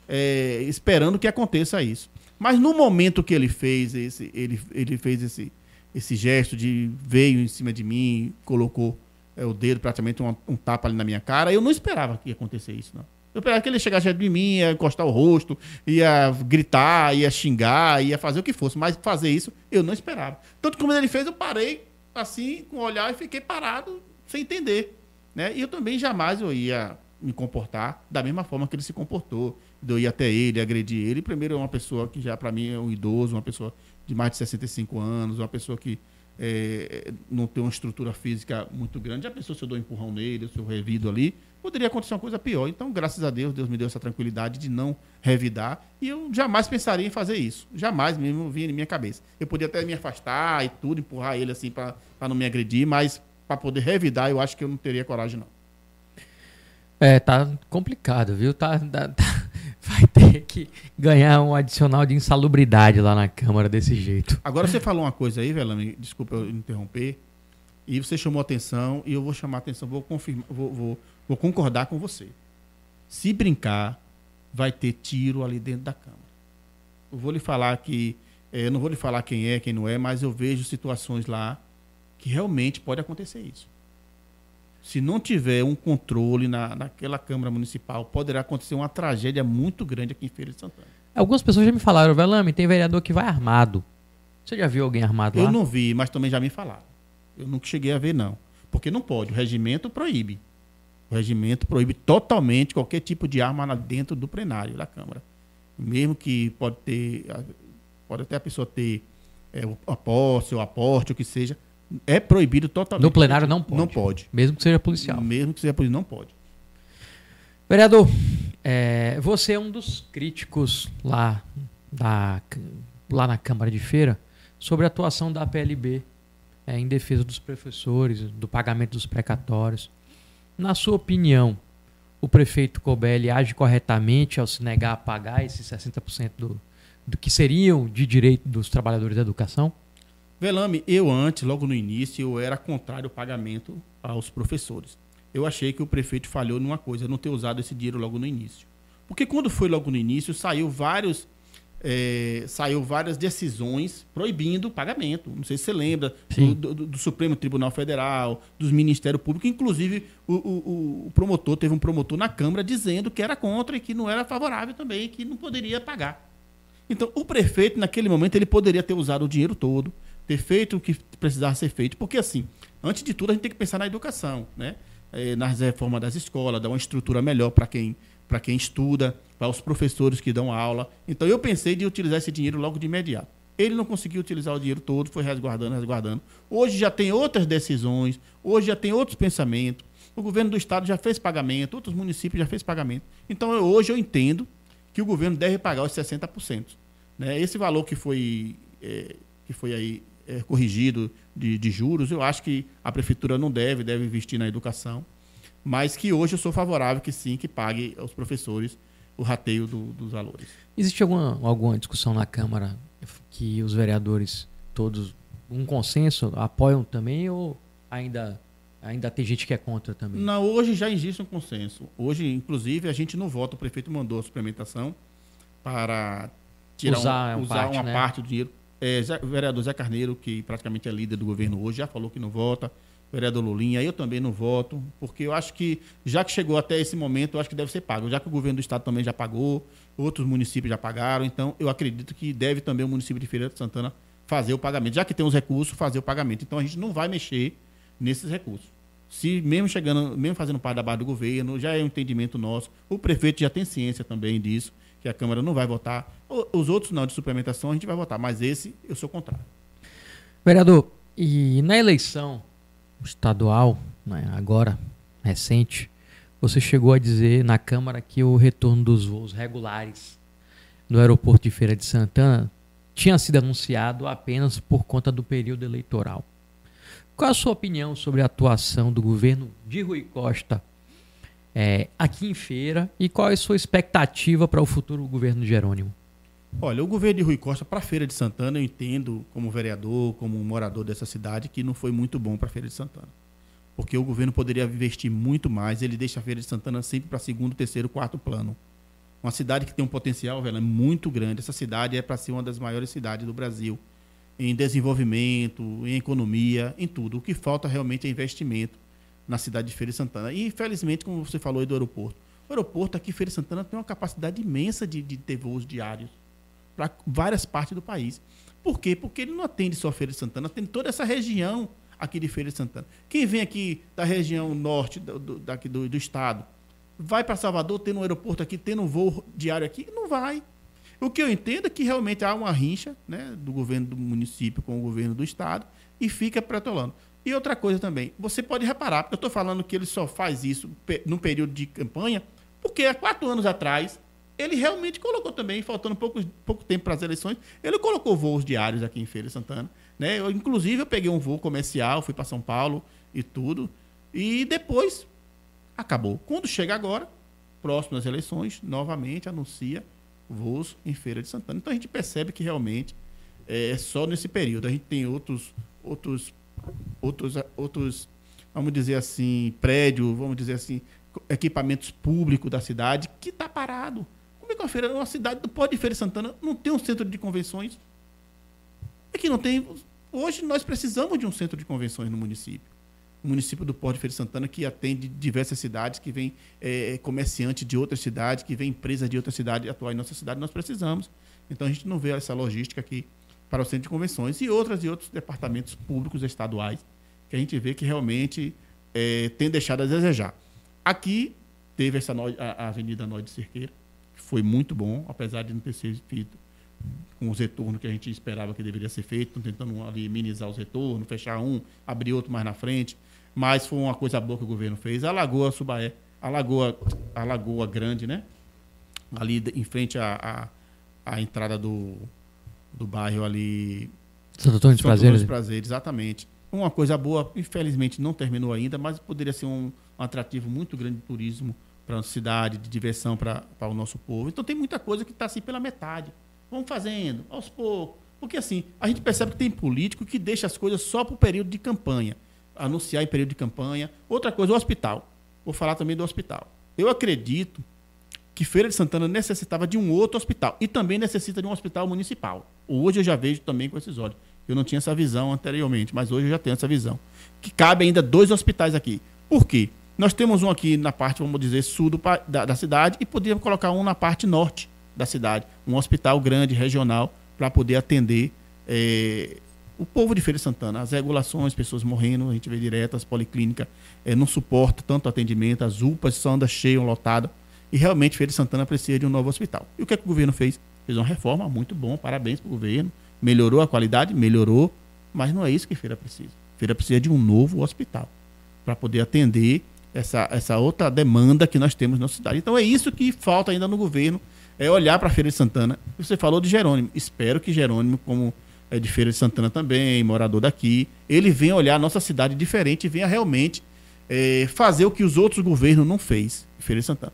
é, esperando que aconteça isso. Mas no momento que ele fez esse, ele, ele fez esse, esse gesto de veio em cima de mim, colocou é, o dedo praticamente um, um, tapa ali na minha cara, eu não esperava que ia acontecer isso, não. Eu esperava que ele chegasse de mim, ia encostar o rosto, ia gritar, ia xingar, ia fazer o que fosse, mas fazer isso eu não esperava. Tanto como ele fez, eu parei assim, com o olhar e fiquei parado, sem entender. Né? E eu também jamais eu ia me comportar da mesma forma que ele se comportou. Eu ir até ele, agredir ele. Primeiro, é uma pessoa que já para mim é um idoso, uma pessoa de mais de 65 anos, uma pessoa que é, não tem uma estrutura física muito grande. Já pensou se eu dou um empurrão nele, se eu revido ali? Poderia acontecer uma coisa pior. Então, graças a Deus, Deus me deu essa tranquilidade de não revidar. E eu jamais pensaria em fazer isso. Jamais mesmo vinha em minha cabeça. Eu podia até me afastar e tudo, empurrar ele assim para não me agredir, mas para poder revidar, eu acho que eu não teria coragem, não. É, tá complicado, viu? Tá, tá- tá- Vai ter que ganhar um adicional de insalubridade lá na Câmara desse jeito. Agora você falou uma coisa aí, Velame, desculpa eu interromper, e você chamou atenção, e eu vou chamar atenção, vou confirmar, vou, vou, vou concordar com você. Se brincar, vai ter tiro ali dentro da Câmara. Eu vou lhe falar que, eh, eu não vou lhe falar quem é, quem não é, mas eu vejo situações lá que realmente pode acontecer isso. Se não tiver um controle na, naquela Câmara Municipal, poderá acontecer uma tragédia muito grande aqui em Feira de Santana. Algumas pessoas já me falaram, Velame, tem vereador que vai armado. Você já viu alguém armado lá? Eu não vi, mas também já me falaram. Eu nunca cheguei a ver, não. Porque não pode. O regimento proíbe. O regimento proíbe totalmente qualquer tipo de arma lá dentro do plenário da Câmara. Mesmo que pode ter. Pode até a pessoa ter é, a posse, ou aporte, o que seja. É proibido totalmente. No plenário não pode. Não pode. Mesmo que seja policial. Mesmo que seja policial, não pode. Vereador, é, você é um dos críticos lá, da, lá na Câmara de Feira sobre a atuação da PLB é, em defesa dos professores, do pagamento dos precatórios. Na sua opinião, o prefeito Cobelli age corretamente ao se negar a pagar esses 60% do, do que seriam de direito dos trabalhadores da educação? Velame, eu antes, logo no início, eu era contrário ao pagamento aos professores. Eu achei que o prefeito falhou numa coisa, não ter usado esse dinheiro logo no início. Porque quando foi logo no início, saiu vários é, saiu várias decisões proibindo o pagamento. Não sei se você lembra do, do, do, Supremo Tribunal Federal, dos Ministérios Públicos, inclusive o, o, o, promotor, teve um promotor na Câmara dizendo que era contra e que não era favorável também, que não poderia pagar. Então, o prefeito, naquele momento, ele poderia ter usado o dinheiro todo, ter feito o que precisava ser feito, porque assim, antes de tudo, a gente tem que pensar na educação, né? É, nas reformas das escolas, dar uma estrutura melhor para quem quem estuda, para os professores que dão aula. Então eu pensei de utilizar esse dinheiro logo de imediato. Ele não conseguiu utilizar o dinheiro todo, foi resguardando, resguardando. Hoje já tem outras decisões, hoje já tem outros pensamentos. O governo do estado já fez pagamento, outros municípios já fez pagamento. Então eu, hoje eu entendo que o governo deve pagar os 60%. Né? Esse valor que foi, é, que foi aí é, corrigido de, de juros, eu acho que a prefeitura não deve, deve investir na educação mas que hoje eu sou favorável que sim, que pague aos professores o rateio do, dos valores. Existe alguma, alguma discussão na Câmara que os vereadores todos, um consenso, apoiam também ou ainda, ainda tem gente que é contra também? Não, hoje já existe um consenso. Hoje, inclusive, a gente não vota, o prefeito mandou a suplementação para tirar usar, um, uma, usar parte, uma né? parte do dinheiro. É, o vereador Zé Carneiro, que praticamente é líder do governo hoje, já falou que não vota vereador Lulinha, eu também não voto, porque eu acho que, já que chegou até esse momento, eu acho que deve ser pago. Já que o governo do estado também já pagou, outros municípios já pagaram, então eu acredito que deve também o município de Feira de Santana fazer o pagamento. Já que tem os recursos, fazer o pagamento. Então a gente não vai mexer nesses recursos. Se mesmo chegando, mesmo fazendo parte da base do governo, já é um entendimento nosso. O prefeito já tem ciência também disso, que a Câmara não vai votar. Os outros não, de suplementação, a gente vai votar, mas esse eu sou contrário. Vereador, e na eleição estadual, né, agora, recente, você chegou a dizer na Câmara que o retorno dos voos regulares no aeroporto de Feira de Santana tinha sido anunciado apenas por conta do período eleitoral. Qual a sua opinião sobre a atuação do governo de Rui Costa é, aqui em Feira e qual é a sua expectativa para o futuro governo de Jerônimo? Olha, o governo de Rui Costa para a Feira de Santana, eu entendo como vereador, como morador dessa cidade, que não foi muito bom para a Feira de Santana. Porque o governo poderia investir muito mais, ele deixa a Feira de Santana sempre para segundo, terceiro, quarto plano. Uma cidade que tem um potencial, velho, é muito grande. Essa cidade é para ser uma das maiores cidades do Brasil em desenvolvimento, em economia, em tudo. O que falta realmente é investimento na cidade de Feira de Santana. E, infelizmente, como você falou aí do aeroporto, o aeroporto aqui, Feira de Santana, tem uma capacidade imensa de, de ter voos diários para várias partes do país. Por quê? Porque ele não atende só Feira de Santana, atende toda essa região aqui de Feira de Santana. Quem vem aqui da região norte do, do daqui do, do, estado, vai para Salvador, tendo um aeroporto aqui, tendo um voo diário aqui? Não vai. O que eu entendo é que realmente há uma rincha né, do governo do município com o governo do estado e fica pretolando. E outra coisa também, você pode reparar, eu estou falando que ele só faz isso no período de campanha, porque há quatro anos atrás ele realmente colocou também, faltando pouco, pouco tempo para as eleições, ele colocou voos diários aqui em Feira de Santana. Né? Eu, inclusive, eu peguei um voo comercial, fui para São Paulo e tudo. E depois acabou. Quando chega agora, próximo das eleições, novamente anuncia voos em Feira de Santana. Então a gente percebe que realmente é só nesse período. A gente tem outros, outros, outros, outros, vamos dizer assim, prédio, vamos dizer assim, equipamentos públicos da cidade que está parado. Como é que uma feira, uma cidade do Pó de Feira de Santana não tem um centro de convenções? É que não tem. Hoje nós precisamos de um centro de convenções no município o município do Porto de Feira de Santana, que atende diversas cidades, que vem é, comerciante de outras cidades, que vem empresa de outras cidades atuar em nossa cidade, nós precisamos. Então a gente não vê essa logística aqui para o centro de convenções e outras e outros departamentos públicos estaduais que a gente vê que realmente é, tem deixado a desejar. Aqui teve essa a, a Avenida Nó de Cerqueira, que foi muito bom, apesar de não ter sido feito com os retornos que a gente esperava que deveria ser feito, tentando ali minimizar os retornos, fechar um, abrir outro mais na frente mas foi uma coisa boa que o governo fez. A Lagoa Subaé, a Lagoa, a Lagoa Grande, né? Ali em frente à, à entrada do, do bairro ali. Santo Antônio dos Prazeres. Prazeres, exatamente. Uma coisa boa, infelizmente não terminou ainda, mas poderia ser um, um atrativo muito grande de turismo para a cidade, de diversão para o nosso povo. Então tem muita coisa que está assim pela metade. Vamos fazendo, aos poucos. Porque assim, a gente percebe que tem político que deixa as coisas só para o período de campanha anunciar em período de campanha. Outra coisa, o hospital. Vou falar também do hospital. Eu acredito que Feira de Santana necessitava de um outro hospital e também necessita de um hospital municipal. Hoje eu já vejo também com esses olhos. Eu não tinha essa visão anteriormente, mas hoje eu já tenho essa visão. Que cabe ainda dois hospitais aqui. Por quê? Nós temos um aqui na parte, vamos dizer, sul do, da, da cidade e poderíamos colocar um na parte norte da cidade. Um hospital grande, regional, para poder atender é, o povo de Feira de Santana, as regulações, pessoas morrendo, a gente vê direto, as policlínicas é, não suportam tanto atendimento, as UPAs só andam cheias, lotadas, e realmente Feira de Santana precisa de um novo hospital. E o que, é que o governo fez? Fez uma reforma muito bom, parabéns para o governo, melhorou a qualidade, melhorou, mas não é isso que Feira precisa. Feira precisa de um novo hospital para poder atender essa, essa outra demanda que nós temos na cidade. Então é isso que falta ainda no governo, é olhar para a Feira de Santana. Você falou de Jerônimo, espero que Jerônimo, como é de Feira de Santana também, morador daqui, ele vem olhar a nossa cidade diferente e venha realmente é, fazer o que os outros governos não fez Feira de Santana.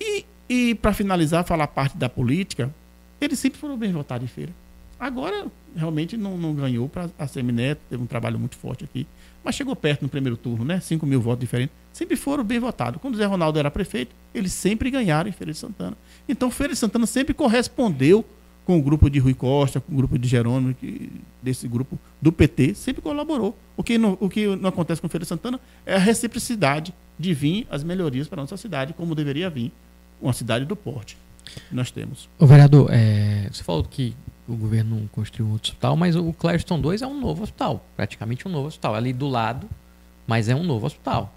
E, e para finalizar, falar parte da política, eles sempre foram bem votados em Feira. Agora, realmente, não, não ganhou para a Semineto, teve um trabalho muito forte aqui, mas chegou perto no primeiro turno, né? 5 mil votos diferentes. Sempre foram bem votados. Quando o Zé Ronaldo era prefeito, eles sempre ganharam em Feira de Santana. Então, Feira de Santana sempre correspondeu com o grupo de Rui Costa, com o grupo de Jerônimo, que, desse grupo do PT, sempre colaborou. O que, não, o que não acontece com Feira de Santana é a reciprocidade de vir as melhorias para a nossa cidade, como deveria vir uma cidade do porte nós temos. O vereador, é, você falou que o governo construiu um outro hospital, mas o Clériston 2 é um novo hospital, praticamente um novo hospital, ali do lado, mas é um novo hospital.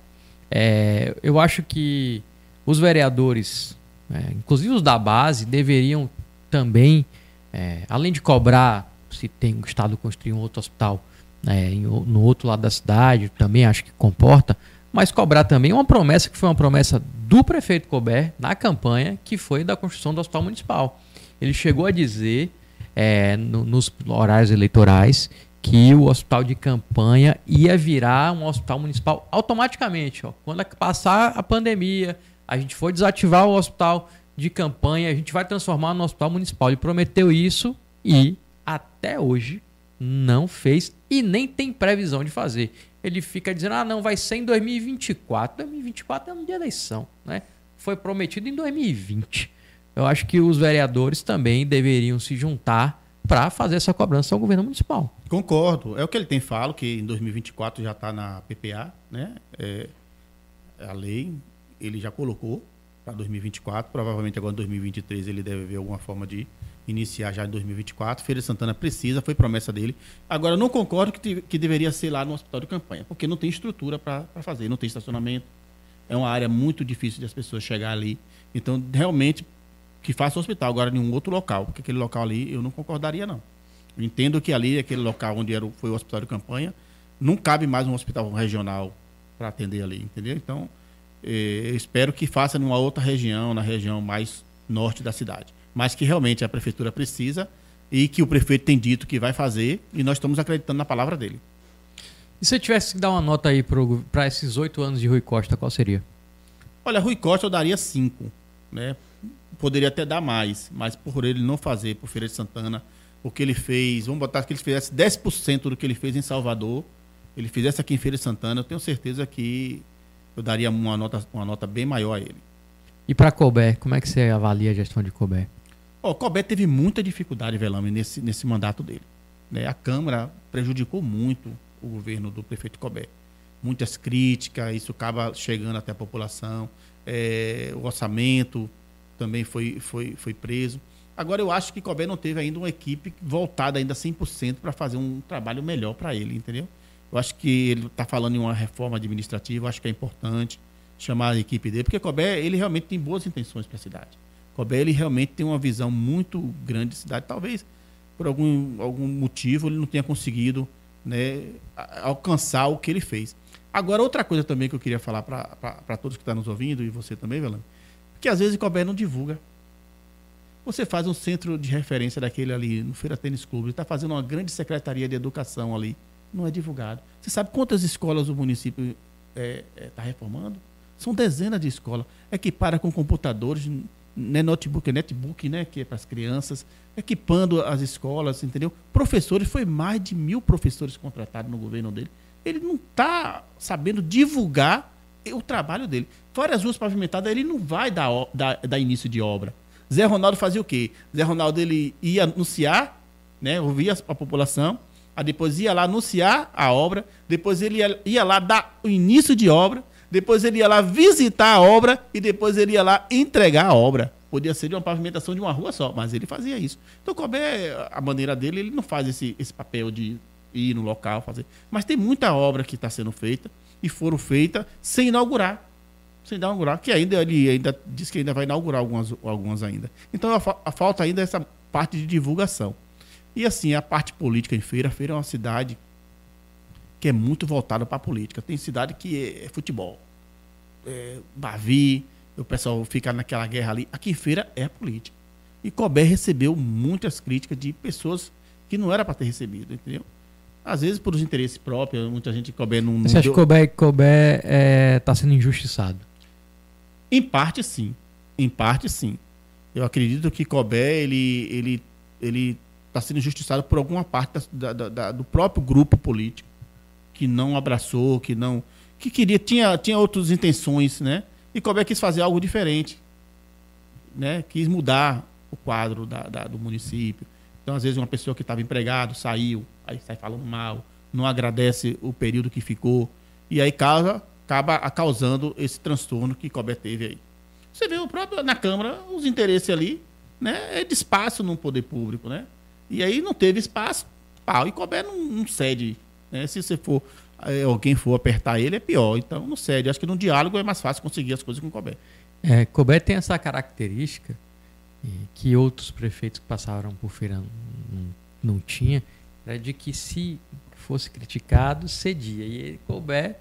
É, eu acho que os vereadores, é, inclusive os da base, deveriam também é, além de cobrar se tem o Estado construir um outro hospital é, no outro lado da cidade, também acho que comporta, mas cobrar também uma promessa que foi uma promessa do prefeito Colbert na campanha, que foi da construção do hospital municipal. Ele chegou a dizer é, no, nos horários eleitorais que o hospital de campanha ia virar um hospital municipal automaticamente. Ó. Quando passar a pandemia, a gente for desativar o hospital de campanha, a gente vai transformar no hospital municipal. Ele prometeu isso e até hoje não fez e nem tem previsão de fazer. Ele fica dizendo: "Ah, não, vai ser em 2024". 2024 é no dia eleição, né? Foi prometido em 2020. Eu acho que os vereadores também deveriam se juntar para fazer essa cobrança ao governo municipal. Concordo. É o que ele tem falo que em 2024 já está na PPA, né? É, a lei ele já colocou para 2024. Provavelmente agora em 2023 ele deve ver alguma forma de iniciar já em 2024. Feira Santana precisa, foi promessa dele. Agora, não concordo que, que deveria ser lá no hospital de campanha, porque não tem estrutura para fazer, não tem estacionamento. É uma área muito difícil de as pessoas chegar ali. Então, realmente, que faça o hospital agora em um outro local, porque aquele local ali eu não concordaria, não. Eu entendo que ali, aquele local onde era, foi o hospital de campanha, não cabe mais um hospital regional para atender ali, entendeu? Então, eu espero que faça numa outra região, na região mais norte da cidade. Mas que realmente a prefeitura precisa e que o prefeito tem dito que vai fazer e nós estamos acreditando na palavra dele. E se eu tivesse que dar uma nota aí para esses oito anos de Rui Costa, qual seria? Olha, Rui Costa eu daria cinco, né? Poderia até dar mais, mas por ele não fazer, por Feira de Santana, o que ele fez, vamos botar que ele fizesse 10% do que ele fez em Salvador, ele fizesse aqui em Feira de Santana, eu tenho certeza que eu daria uma nota, uma nota bem maior a ele. E para Colbert, como é que você avalia a gestão de Colbert? O Colbert teve muita dificuldade, Velame, nesse, nesse mandato dele. Né? A Câmara prejudicou muito o governo do prefeito Colbert. Muitas críticas, isso acaba chegando até a população. É, o orçamento também foi, foi, foi preso. Agora, eu acho que Colbert não teve ainda uma equipe voltada ainda 100% para fazer um trabalho melhor para ele, entendeu? Eu acho que ele está falando em uma reforma administrativa, eu acho que é importante chamar a equipe dele, porque Colbert, ele realmente tem boas intenções para a cidade. Colbert, ele realmente tem uma visão muito grande de cidade. Talvez, por algum, algum motivo, ele não tenha conseguido né, alcançar o que ele fez. Agora, outra coisa também que eu queria falar para todos que estão nos ouvindo, e você também, Velano, que às vezes o Colbert não divulga. Você faz um centro de referência daquele ali no Feira Tênis Clube, está fazendo uma grande secretaria de educação ali, não é divulgado. Você sabe quantas escolas o município está é, é, tá reformando? São dezenas de escolas. Equipara com computadores, né, notebook, é netbook, né, que é para as crianças, equipando as escolas, entendeu? Professores, foi mais de mil professores contratados no governo dele. Ele não está sabendo divulgar o trabalho dele. Fora as ruas pavimentadas, ele não vai dar, dar, dar início de obra. Zé Ronaldo fazia o quê? Zé Ronaldo ele ia anunciar, né, ouvia a população, aí depois ia lá anunciar a obra, depois ele ia, ia lá dar o início de obra, depois ele ia lá visitar a obra e depois ele ia lá entregar a obra. Podia ser de uma pavimentação de uma rua só, mas ele fazia isso. Então, como é a maneira dele, ele não faz esse, esse papel de ir no local fazer. Mas tem muita obra que está sendo feita e foram feitas sem inaugurar. Sem inaugurar, que ainda ele ainda diz que ainda vai inaugurar algumas, algumas ainda. Então, a, a falta ainda é essa parte de divulgação. E assim, a parte política em Feira, Feira é uma cidade que é muito voltada para a política. Tem cidade que é, é futebol. É, Bavi, o pessoal fica naquela guerra ali. Aqui em Feira é política. E Colbert recebeu muitas críticas de pessoas que não era para ter recebido, entendeu? Às vezes por os interesses próprios, muita gente Colbert não. Você acha que Colbert, Colbert está é, tá sendo injustiçado? Em parte sim. Em parte sim. Eu acredito que Colbert ele ele ele está sendo injustiçado por alguma parte da, da, da, do próprio grupo político que não abraçou, que não. que queria, tinha, tinha outras intenções, né? E Colbert quis fazer algo diferente. Né? Quis mudar o quadro da, da do município. Então, às vezes, uma pessoa que estava empregado saiu, aí sai falando mal, não agradece o período que ficou. E aí causa, acaba causando esse transtorno que Colbert teve aí. Você vê o próprio na Câmara, os interesses ali, né? É de espaço no poder público, né? E aí não teve espaço, pau. E Colbert não, não cede né? Se você for é, alguém for apertar ele, é pior. Então, não cede. Acho que no diálogo é mais fácil conseguir as coisas com o Colbert. É, Colbert tem essa característica que outros prefeitos que passaram por feira não, não tinha, era de que se fosse criticado, cedia. E ele, Colbert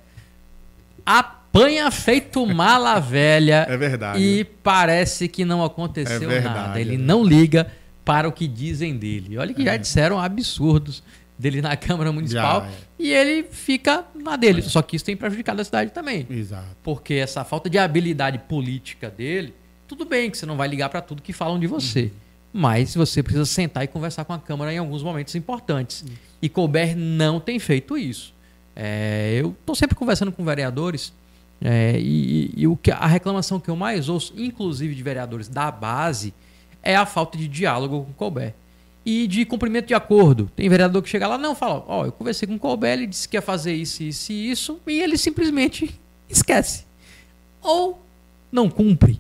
apanha feito mala velha. É verdade. E parece que não aconteceu é verdade, nada. Ele é não liga para o que dizem dele. Olha que é. já disseram absurdos dele na Câmara Municipal Já, é. e ele fica na dele. É. Só que isso tem prejudicado a cidade também. Exato. Porque essa falta de habilidade política dele, tudo bem que você não vai ligar para tudo que falam de você. Uhum. Mas você precisa sentar e conversar com a Câmara em alguns momentos importantes. Uhum. E Colbert não tem feito isso. É, eu estou sempre conversando com vereadores é, e, e, o que, a reclamação que eu mais ouço, inclusive de vereadores da base, é a falta de diálogo com Colbert e de cumprimento de acordo. Tem vereador que chega lá, não, fala, ó, oh, eu conversei com o Colbert, ele disse que ia fazer isso, isso e isso, e ele simplesmente esquece. Ou não cumpre.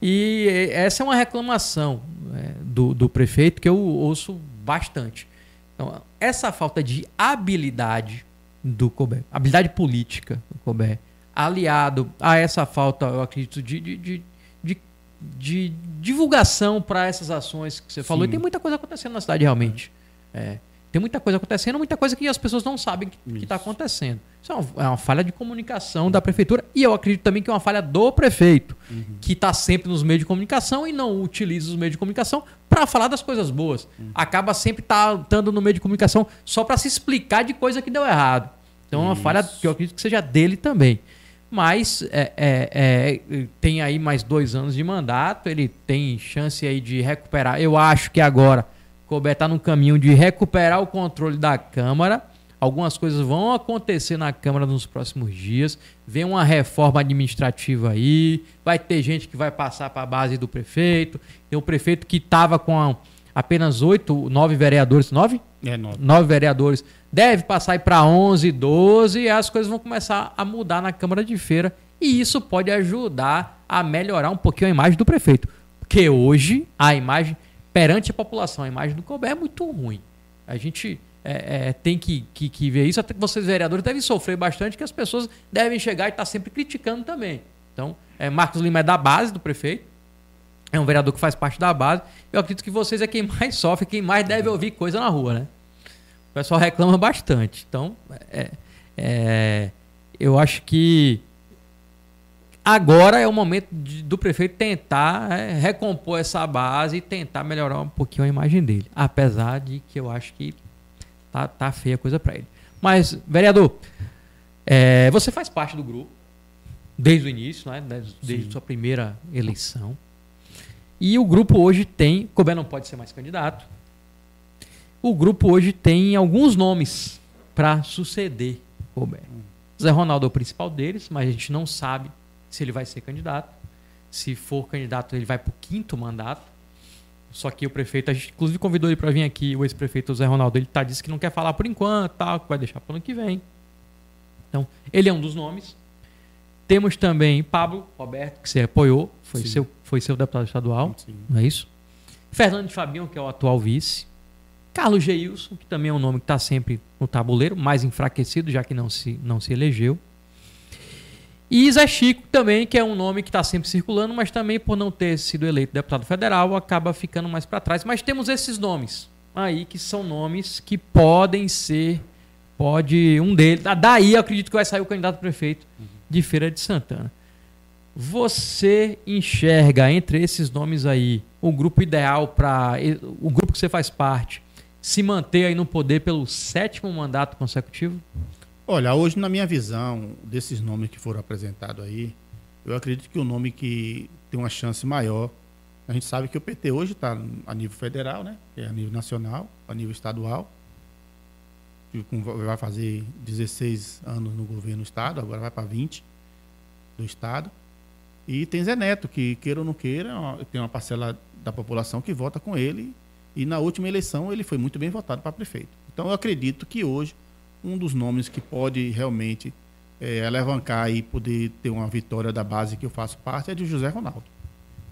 E essa é uma reclamação é, do, do prefeito que eu ouço bastante. Então, essa falta de habilidade do Colbert, habilidade política do Colbert, aliado a essa falta, eu acredito, de, de de divulgação para essas ações que você falou. E tem muita coisa acontecendo na cidade realmente. É. Tem muita coisa acontecendo, muita coisa que as pessoas não sabem que está acontecendo. Isso é uma, é uma, falha de comunicação da prefeitura e eu acredito também que é uma falha do prefeito, uhum. que está sempre nos meios de comunicação e não utiliza os meios de comunicação para falar das coisas boas. Uhum. Acaba sempre tá, estando no meio de comunicação só para se explicar de coisa que deu errado. Então é uma Isso. falha que eu acredito que seja dele também. Mas é, é, é, tem aí mais dois anos de mandato, ele tem chance aí de recuperar. Eu acho que agora Colbert está no caminho de recuperar o controle da Câmara. Algumas coisas vão acontecer na Câmara nos próximos dias. Vem uma reforma administrativa aí. Vai ter gente que vai passar para a base do prefeito. Tem o prefeito que estava com apenas oito, nove vereadores. Nove? É, nove. Nove vereadores. Deve passar para 11, 12 e as coisas vão começar a mudar na Câmara de Feira. E isso pode ajudar a melhorar um pouquinho a imagem do prefeito. Porque hoje a imagem perante a população, a imagem do Colbert é muito ruim. A gente é, é, tem que, que, que, ver isso. Até que vocês, vereadores, devem sofrer bastante, que as pessoas devem chegar e estar tá sempre criticando também. Então, é, Marcos Lima é da base do prefeito, é um vereador que faz parte da base. Eu acredito que vocês é quem mais sofre, quem mais deve ouvir coisa na rua, né? O pessoal reclama bastante. Então, é, é eu acho que Agora é o momento de, do prefeito tentar é, recompor essa base e tentar melhorar um pouquinho a imagem dele. Apesar de que eu acho que tá, tá feia a coisa para ele. Mas, vereador, é, você faz parte do grupo desde o início, né? desde, desde sua primeira eleição. E o grupo hoje tem. Colbert não pode ser mais candidato. O grupo hoje tem alguns nomes para suceder Colbert. Zé Ronaldo é o principal deles, mas a gente não sabe se ele vai ser candidato. Se for candidato, ele vai para o quinto mandato. Só que o prefeito, a gente inclusive convidou ele para vir aqui, o ex-prefeito Zé Ronaldo, ele tá disse que não quer falar por enquanto, tal, que vai deixar para o ano que vem. Então, ele é um dos nomes. Temos também Pablo Roberto, que você apoiou, foi, seu, foi seu deputado estadual, Sim. não é isso? Fernando Fabião, que é o atual vice. Carlos Geilson, que também é um nome que está sempre no tabuleiro, mais enfraquecido, já que não se, não se elegeu. E Zé Chico também, que é um nome que está sempre circulando, mas também por não ter sido eleito deputado federal, acaba ficando mais para trás. Mas temos esses nomes aí, que são nomes que podem ser, pode, um deles, daí eu acredito que vai sair o candidato a prefeito de Feira de Santana. Você enxerga entre esses nomes aí o grupo ideal para o grupo que você faz parte se manter aí no poder pelo sétimo mandato consecutivo? Olha, hoje na minha visão, desses nomes que foram apresentados aí, eu acredito que o nome que tem uma chance maior, a gente sabe que o PT hoje está a nível federal, né? É a nível nacional, a nível estadual. Vai fazer 16 anos no governo do estado, agora vai para 20 do estado. E tem Zé Neto, que queira ou não queira, tem uma parcela da população que vota com ele. E na última eleição ele foi muito bem votado para prefeito. Então eu acredito que hoje um dos nomes que pode realmente é, alavancar e poder ter uma vitória da base que eu faço parte é de José Ronaldo.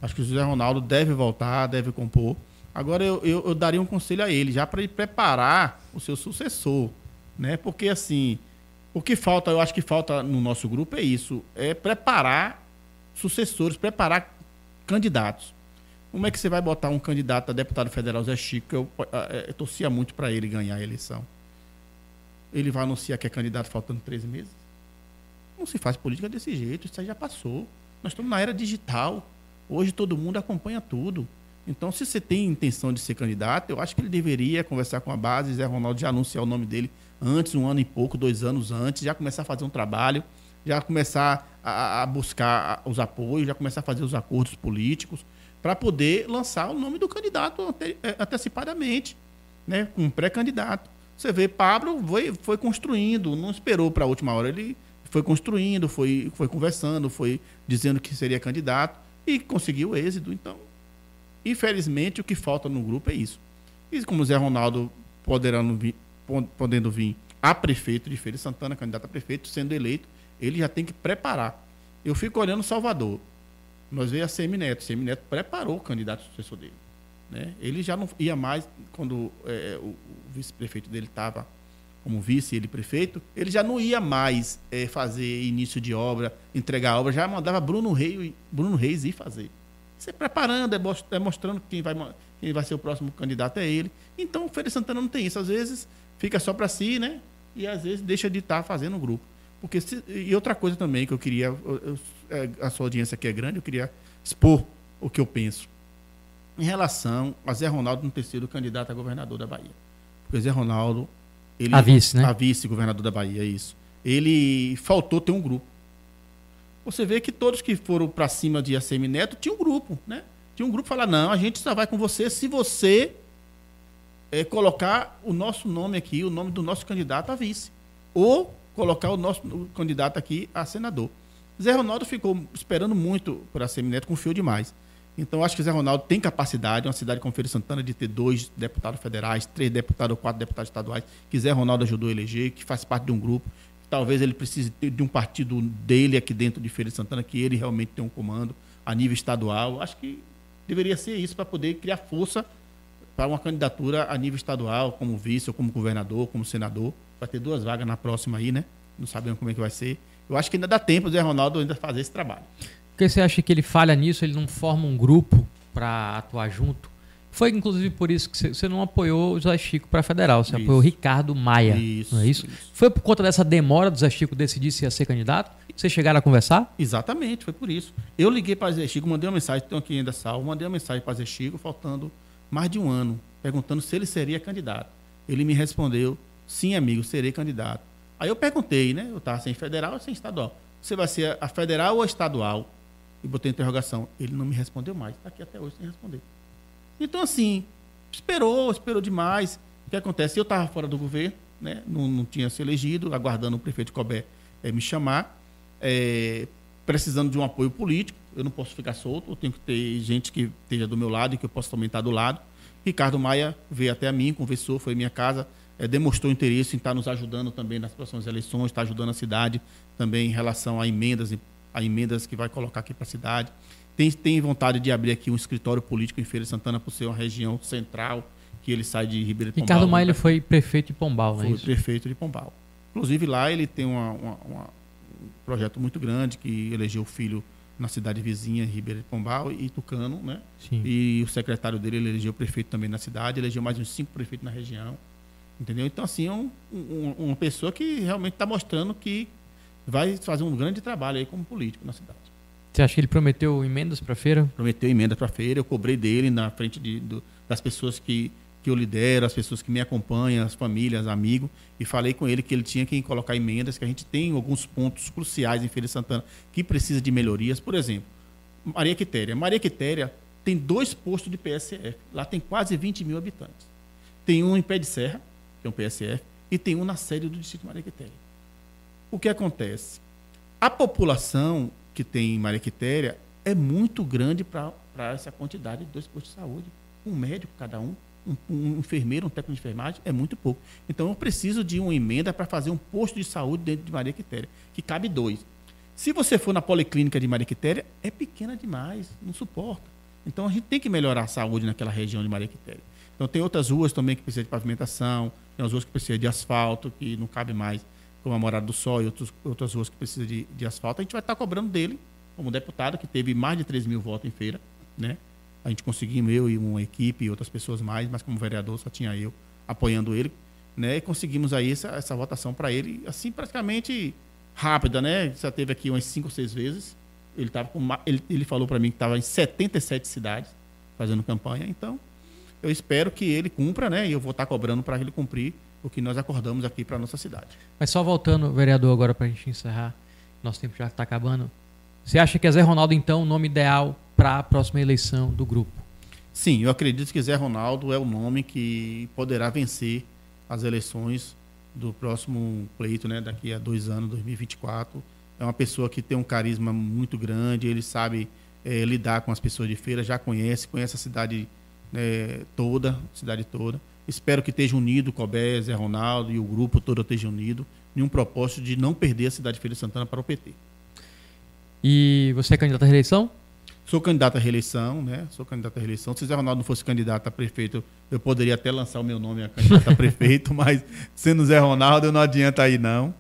Acho que o José Ronaldo deve voltar, deve compor. Agora eu, eu, eu daria um conselho a ele, já para ele preparar o seu sucessor, né? Porque assim, o que falta, eu acho que falta no nosso grupo é isso, é preparar sucessores, preparar candidatos. Como é que você vai botar um candidato a deputado federal, Zé Chico? Eu, eu, eu torcia muito para ele ganhar a eleição ele vai anunciar que é candidato faltando 13 meses? Não se faz política desse jeito, isso aí já passou. Nós estamos na era digital. Hoje todo mundo acompanha tudo. Então, se você tem intenção de ser candidato, eu acho que ele deveria conversar com a base, Zé Ronaldo já anunciar o nome dele antes, um ano e pouco, dois anos antes, já começar a fazer um trabalho, já começar a, a buscar os apoios, já começar a fazer os acordos políticos, para poder lançar o nome do candidato ante, eh, antecipadamente, né, com um pré-candidato. Você vê, Pablo foi, foi construindo, não esperou para a última hora. Ele foi construindo, foi, foi conversando, foi dizendo que seria candidato e conseguiu êxito. Então, infelizmente, o que falta no grupo é isso. E como o Zé Ronaldo poderando vir, podendo vir a prefeito de Feira Santana, candidato a prefeito, sendo eleito, ele já tem que preparar. Eu fico olhando Salvador. Nós veio a Semineto. Semineto preparou o candidato sucessor dele. Né? Ele já não ia mais, quando é, o, o vice-prefeito dele estava como vice, ele prefeito, ele já não ia mais é, fazer início de obra, entregar a obra, já mandava Bruno Reis, Bruno Reis ir fazer. Você preparando, é, é mostrando quem vai, quem vai ser o próximo candidato é ele. Então o Feira Santana não tem isso. Às vezes fica só para si, né? E às vezes deixa de estar fazendo o grupo. Porque se- e outra coisa também que eu queria, eu- eu- é, a sua audiência aqui é grande, eu queria expor o que eu penso em relação a Zé Ronaldo não ter sido candidato a governador da Bahia. Porque Zé Ronaldo, ele A vice, né? a vice-governador da Bahia, isso. Ele faltou ter um grupo. Você vê que todos que foram para cima de ACM Neto tinha um grupo, né? Tinha um grupo que fala: não, a gente só vai com você se você eh, colocar o nosso nome aqui, o nome do nosso candidato a vice. Ou colocar o nosso candidato aqui a senador. Zé Ronaldo ficou esperando muito por ACM Neto, confiou demais. Então, acho que Zé Ronaldo tem capacidade, uma cidade como Feira Santana, de ter dois deputados federais, três deputados ou quatro deputados estaduais, que Zé Ronaldo ajudou a eleger, que faz parte de um grupo. Talvez ele precise de um partido dele aqui dentro de Feira de Santana, que ele realmente tem um comando a nível estadual. Acho que deveria ser isso para poder criar força para uma candidatura a nível estadual, como vice, ou como governador, como senador. Vai ter duas vagas na próxima aí, né? Não sabemos como é que vai ser. Eu acho que ainda dá tempo do Zé Ronaldo ainda fazer esse trabalho. Por que você acha que ele falha nisso? Ele não forma um grupo para atuar junto? Foi inclusive por isso que você- não apoiou o Zé Chico para federal, você Isso. apoiou o Ricardo Maia. Isso, não é isso? isso. Foi por conta dessa demora do Zé Chico decidir se ia ser candidato? Vocês chegaram a conversar? Exatamente, foi por isso. Eu liguei para Zé Chico, mandei uma mensagem, tenho aqui ainda salvo, mandei uma mensagem para Zé Chico, faltando mais de um ano, perguntando se ele seria candidato. Ele me respondeu, sim, amigo, serei candidato. Aí eu perguntei, né? Eu estava sem federal ou sem estadual. Você vai ser a federal ou a estadual? E botei interrogação. Ele não me respondeu mais. Está aqui até hoje sem responder. Então, assim, esperou, esperou demais. O que acontece? Eu estava fora do governo, né? não, não tinha se elegido, aguardando o prefeito Cobé eh, me chamar, eh, precisando de um apoio político. Eu não posso ficar solto, eu tenho que ter gente que esteja do meu lado e que eu possa também estar do lado. Ricardo Maia veio até a mim, conversou, foi em minha casa, eh, demonstrou interesse em estar nos ajudando também nas próximas eleições, está ajudando a cidade também em relação a emendas, a emendas que vai colocar aqui para a cidade. Tem, tem vontade de abrir aqui um escritório político em Feira de Santana por ser uma região central, que ele sai de Ribeira de Pombal. Ricardo Maia né? ele foi prefeito de Pombal, não é foi prefeito de Pombal. Inclusive lá ele tem uma- uma- uma- um projeto muito grande que elegeu o filho na cidade vizinha, Ribeira de Pombal e Tucano, né? Sim. E o secretário dele ele elegeu prefeito também na cidade, elegeu mais uns cinco prefeitos na região. Entendeu? Então, assim, é um- um- uma pessoa que realmente está mostrando que vai fazer um grande trabalho aí como político na cidade. Você acha que ele prometeu emendas para a feira? Prometeu emenda para a feira, eu cobrei dele na frente de- do- das pessoas que, que eu lidero, as pessoas que me acompanham, as famílias, amigos, e falei com ele que ele tinha que colocar emendas, que a gente tem alguns pontos cruciais em Feira de Santana que precisa de melhorias. Por exemplo, Maria Quitéria. Maria Quitéria tem dois postos de PSF. Lá tem quase 20 mil habitantes. Tem um em Pé de Serra, que é um PSF, e tem um na sede do Distrito Maria Quitéria. O que acontece? A população que tem em Maria Quitéria é muito grande para essa quantidade de dois postos de saúde. Um médico cada um, um, um enfermeiro, um técnico de enfermagem, é muito pouco. Então eu preciso de uma emenda para fazer um posto de saúde dentro de Maria Quitéria, que cabe dois. Se você for na policlínica de Maria Quitéria, é pequena demais, não suporta. Então a gente tem que melhorar a saúde naquela região de Maria Quitéria. Então tem outras ruas também que precisam de pavimentação, tem as ruas que precisam de asfalto, que não cabe mais, como a Morada do Sol e outros, outras ruas que precisam de, de asfalto. A gente vai estar cobrando dele, como deputado, que teve mais de 3 mil votos em feira, né? A gente conseguimos, eu e uma equipe e outras pessoas mais, mas como vereador só tinha eu apoiando ele, né? E conseguimos aí essa, essa votação para ele, assim, praticamente rápida, né? Já teve aqui umas cinco ou seis vezes. Ele, tava com, ele, ele falou para mim que estava em 77 cidades fazendo campanha, então eu espero que ele cumpra, né? E eu vou estar cobrando para ele cumprir o que nós acordamos aqui para nossa cidade. Mas só voltando, vereador, agora para a gente encerrar, nosso tempo já está acabando. Você acha que é Zé Ronaldo, então, o nome ideal para a próxima eleição do grupo? Sim, eu acredito que Zé Ronaldo é o nome que poderá vencer as eleições do próximo pleito, né? Daqui a dois anos, 2024. É uma pessoa que tem um carisma muito grande, ele sabe eh, lidar com as pessoas de feira, já conhece, conhece a cidade né, toda, cidade toda. Espero que esteja unido, Cobé, Zé Ronaldo e o grupo todo esteja unido, em um propósito de não perder a cidade de Feira de Santana para o PT. E você é candidato à reeleição? Sou candidato à reeleição, né? Sou candidato à reeleição. Se Zé Ronaldo não fosse candidato a prefeito, eu poderia até lançar o meu nome a candidato a prefeito, mas sendo Zé Ronaldo, não adianta aí não.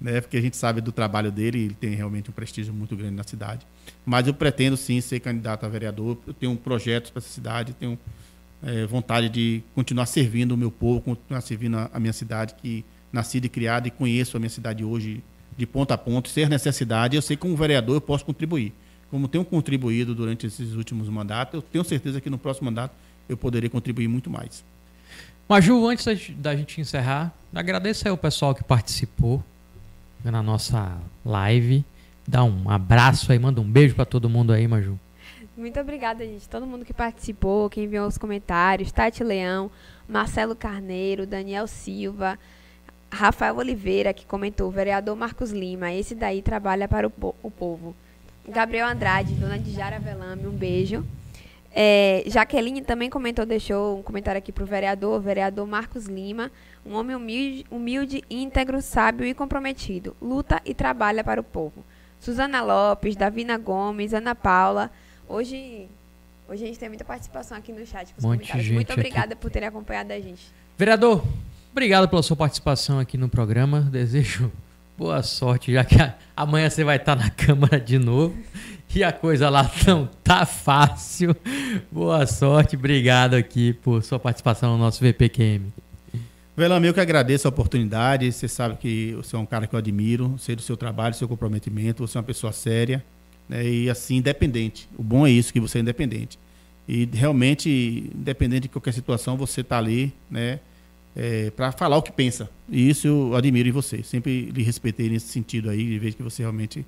né? Porque a gente sabe do trabalho dele, ele tem realmente um prestígio muito grande na cidade. Mas eu pretendo sim ser candidato a vereador. Eu tenho um projeto para essa cidade, tenho é, vontade de continuar servindo o meu povo, continuar servindo a, a minha cidade, que nasci e criada e conheço a minha cidade hoje de ponta a ponta, ser necessidade. Eu sei que como vereador eu posso contribuir. Como tenho contribuído durante esses últimos mandatos, eu tenho certeza que no próximo mandato eu poderei contribuir muito mais. Maju, antes da gente encerrar, agradeço ao pessoal que participou na nossa live. Dá um abraço aí, manda um beijo para todo mundo aí, Maju. Muito obrigada, gente. Todo mundo que participou, quem enviou os comentários, Tati Leão, Marcelo Carneiro, Daniel Silva, Rafael Oliveira, que comentou, vereador Marcos Lima, esse daí trabalha para o, po o povo. Gabriel Andrade, dona de Jara Velame, um beijo. É, Jaqueline também comentou, deixou um comentário aqui para o vereador, vereador Marcos Lima, um homem humilde, humilde, íntegro, sábio e comprometido. Luta e trabalha para o povo. Suzana Lopes, Davina Gomes, Ana Paula. Hoje, hoje a gente tem muita participação aqui no chat. Com Monte comentários. Muito obrigada aqui. por terem acompanhado a gente. Vereador, obrigado pela sua participação aqui no programa. Desejo boa sorte, já que amanhã você vai estar na Câmara de novo e a coisa lá não tá fácil. Boa sorte, obrigado aqui por sua participação no nosso VPQM. Velame, eu que agradeço a oportunidade. Você sabe que você é um cara que eu admiro, sei do seu trabalho, do seu comprometimento. Você é uma pessoa séria né, e assim, independente. O bom é isso, que você é independente. E realmente, independente de qualquer situação, você está ali né, é, para falar o que pensa. E isso eu admiro em você. Sempre lhe respeitei nesse sentido aí, de vez que você realmente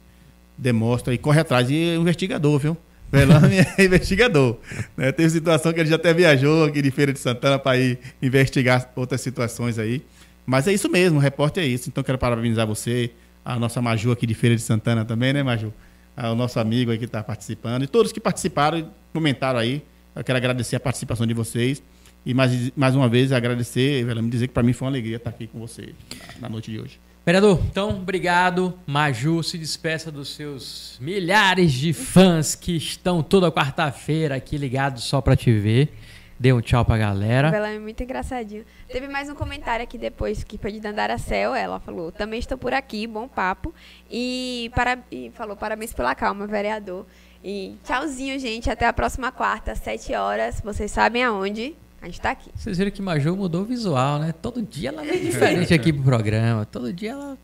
demonstra e corre atrás. E é um investigador, viu? Velame é investigador. Né? Teve situação que ele já até viajou aqui de Feira de Santana para ir investigar outras situações aí. Mas é isso mesmo, o repórter é isso. Então quero parabenizar você, a nossa Maju aqui de Feira de Santana também, né, Maju? Ah, o nosso amigo aí que está participando e todos que participaram e comentaram aí. Eu quero agradecer a participação de vocês. E mais, mais uma vez agradecer, Velame, dizer que para mim foi uma alegria estar aqui com você na noite de hoje. Vereador, então, obrigado. Maju, se despeça dos seus milhares de fãs que estão toda quarta-feira aqui ligados só para te ver. Dê um tchau pra galera. Ela é muito engraçadinho. Teve mais um comentário aqui depois que foi de Dandara Cel. Ela falou: também estou por aqui, bom papo. E, para, e falou: parabéns pela calma, vereador. E tchauzinho, gente. Até a próxima quarta, sete horas. Vocês sabem aonde? A gente tá aqui. Vocês viram que Maju mudou o visual, né? Todo dia ela é diferente aqui pro programa. Todo dia ela.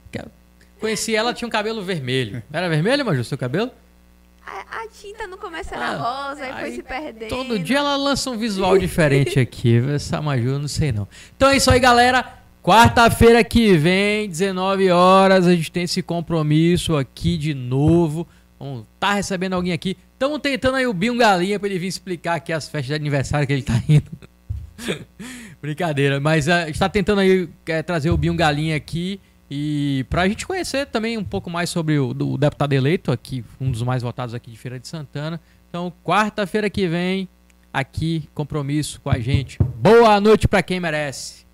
Conheci ela, tinha um cabelo vermelho. Era vermelho, Maju, seu cabelo? A, a tinta no começo era ah, rosa, aí, aí, foi se perdendo. Todo dia ela lança um visual diferente aqui. Essa Maju, não sei não. Então é isso aí, galera. Quarta-feira que vem, 19 horas, a gente tem esse compromisso aqui de novo. Vamos tá recebendo alguém aqui. Estamos tentando aí o Binho Galinha para ele vir explicar aqui as festas de aniversário que ele tá indo. Brincadeira, mas uh, está tentando aí é, trazer o Binho Galinha aqui e para a gente conhecer também um pouco mais sobre o, o, deputado eleito aqui, um dos mais votados aqui de Feira de Santana. Então, quarta-feira que vem, aqui, compromisso com a gente. Boa noite para quem merece.